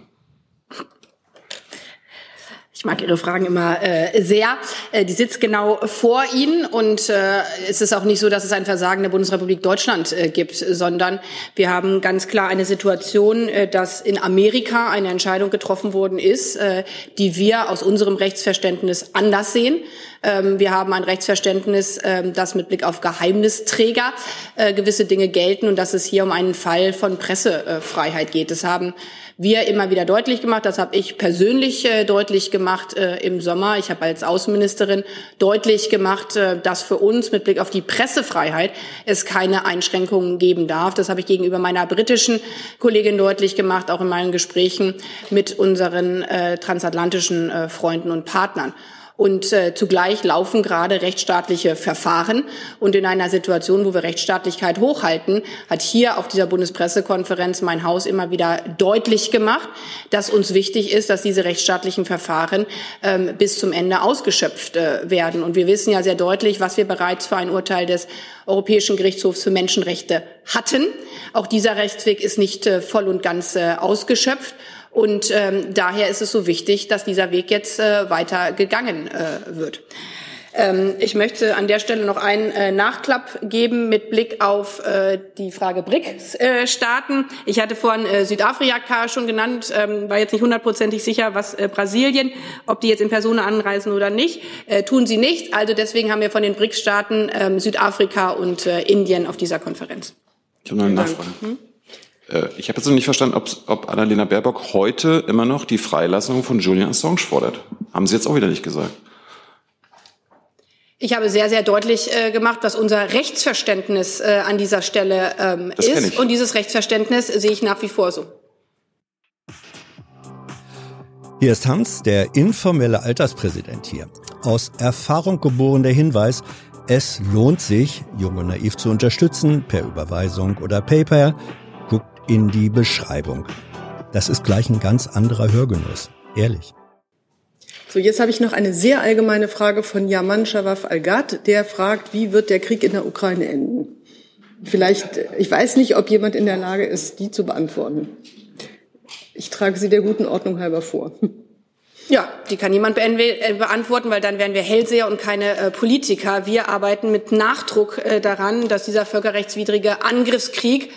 Speaker 2: Ich mag Ihre Fragen immer äh, sehr. Äh, die sitzt genau vor Ihnen und äh, es ist auch nicht so, dass es ein Versagen der Bundesrepublik Deutschland äh, gibt, sondern wir haben ganz klar eine Situation, äh, dass in Amerika eine Entscheidung getroffen worden ist, äh, die wir aus unserem Rechtsverständnis anders sehen. Ähm, wir haben ein Rechtsverständnis, ähm, das mit Blick auf Geheimnisträger äh, gewisse Dinge gelten und dass es hier um einen Fall von Pressefreiheit geht. Das haben wir immer wieder deutlich gemacht. Das habe ich persönlich äh, deutlich gemacht äh, im Sommer. Ich habe als Außenministerin deutlich gemacht, äh, dass für uns mit Blick auf die Pressefreiheit es keine Einschränkungen geben darf. Das habe ich gegenüber meiner britischen Kollegin deutlich gemacht, auch in meinen Gesprächen mit unseren äh, transatlantischen äh, Freunden und Partnern. Und äh, zugleich laufen gerade rechtsstaatliche Verfahren. Und in einer Situation, wo wir Rechtsstaatlichkeit hochhalten, hat hier auf dieser Bundespressekonferenz mein Haus immer wieder deutlich gemacht, dass uns wichtig ist, dass diese rechtsstaatlichen Verfahren ähm, bis zum Ende ausgeschöpft äh, werden. Und wir wissen ja sehr deutlich, was wir bereits für ein Urteil des Europäischen Gerichtshofs für Menschenrechte hatten. Auch dieser Rechtsweg ist nicht äh, voll und ganz äh, ausgeschöpft. Und ähm, daher ist es so wichtig, dass dieser Weg jetzt äh, weiter gegangen äh, wird. Ähm, ich möchte an der Stelle noch einen äh, Nachklapp geben mit Blick auf äh, die Frage BRICS-Staaten. Äh, ich hatte vorhin äh, Südafrika schon genannt, ähm, war jetzt nicht hundertprozentig sicher, was äh, Brasilien, ob die jetzt in Personen anreisen oder nicht, äh, tun sie nicht. Also deswegen haben wir von den BRICS-Staaten äh, Südafrika und äh, Indien auf dieser Konferenz.
Speaker 12: Ich habe noch eine Nachfrage. Hm? Äh, ich habe jetzt noch nicht verstanden, ob, ob Annalena Baerbock heute immer noch die Freilassung von Julian Assange fordert. Haben Sie jetzt auch wieder nicht gesagt.
Speaker 2: Ich habe sehr, sehr deutlich äh, gemacht, was unser Rechtsverständnis äh, an dieser Stelle ähm, ist. Und dieses Rechtsverständnis sehe ich nach wie vor so.
Speaker 13: Hier ist Hans, der informelle Alterspräsident hier. Aus Erfahrung geboren der Hinweis, es lohnt sich, Junge Naiv zu unterstützen, per Überweisung oder PayPal in die Beschreibung. Das ist gleich ein ganz anderer Hörgenuss. Ehrlich.
Speaker 1: So, jetzt habe ich noch eine sehr allgemeine Frage von Yaman Shawaf Al-Gad, der fragt, wie wird der Krieg in der Ukraine enden? Vielleicht, ich weiß nicht, ob jemand in der Lage ist, die zu beantworten. Ich trage sie der guten Ordnung halber vor.
Speaker 2: Ja, die kann niemand äh, beantworten, weil dann wären wir Hellseher und keine äh, Politiker. Wir arbeiten mit Nachdruck äh, daran, dass dieser völkerrechtswidrige Angriffskrieg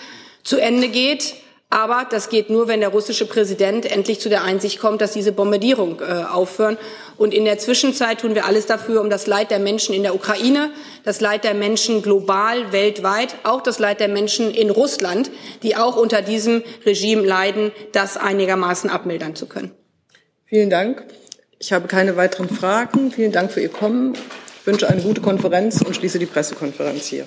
Speaker 2: zu Ende geht. Aber das geht nur, wenn der russische Präsident endlich zu der Einsicht kommt, dass diese Bombardierung äh, aufhören. Und in der Zwischenzeit tun wir alles dafür, um das Leid der Menschen in der Ukraine, das Leid der Menschen global, weltweit, auch das Leid der Menschen in Russland, die auch unter diesem Regime leiden, das einigermaßen abmildern zu können.
Speaker 1: Vielen Dank. Ich habe keine weiteren Fragen. Vielen Dank für Ihr Kommen. Ich wünsche eine gute Konferenz und schließe die Pressekonferenz hier.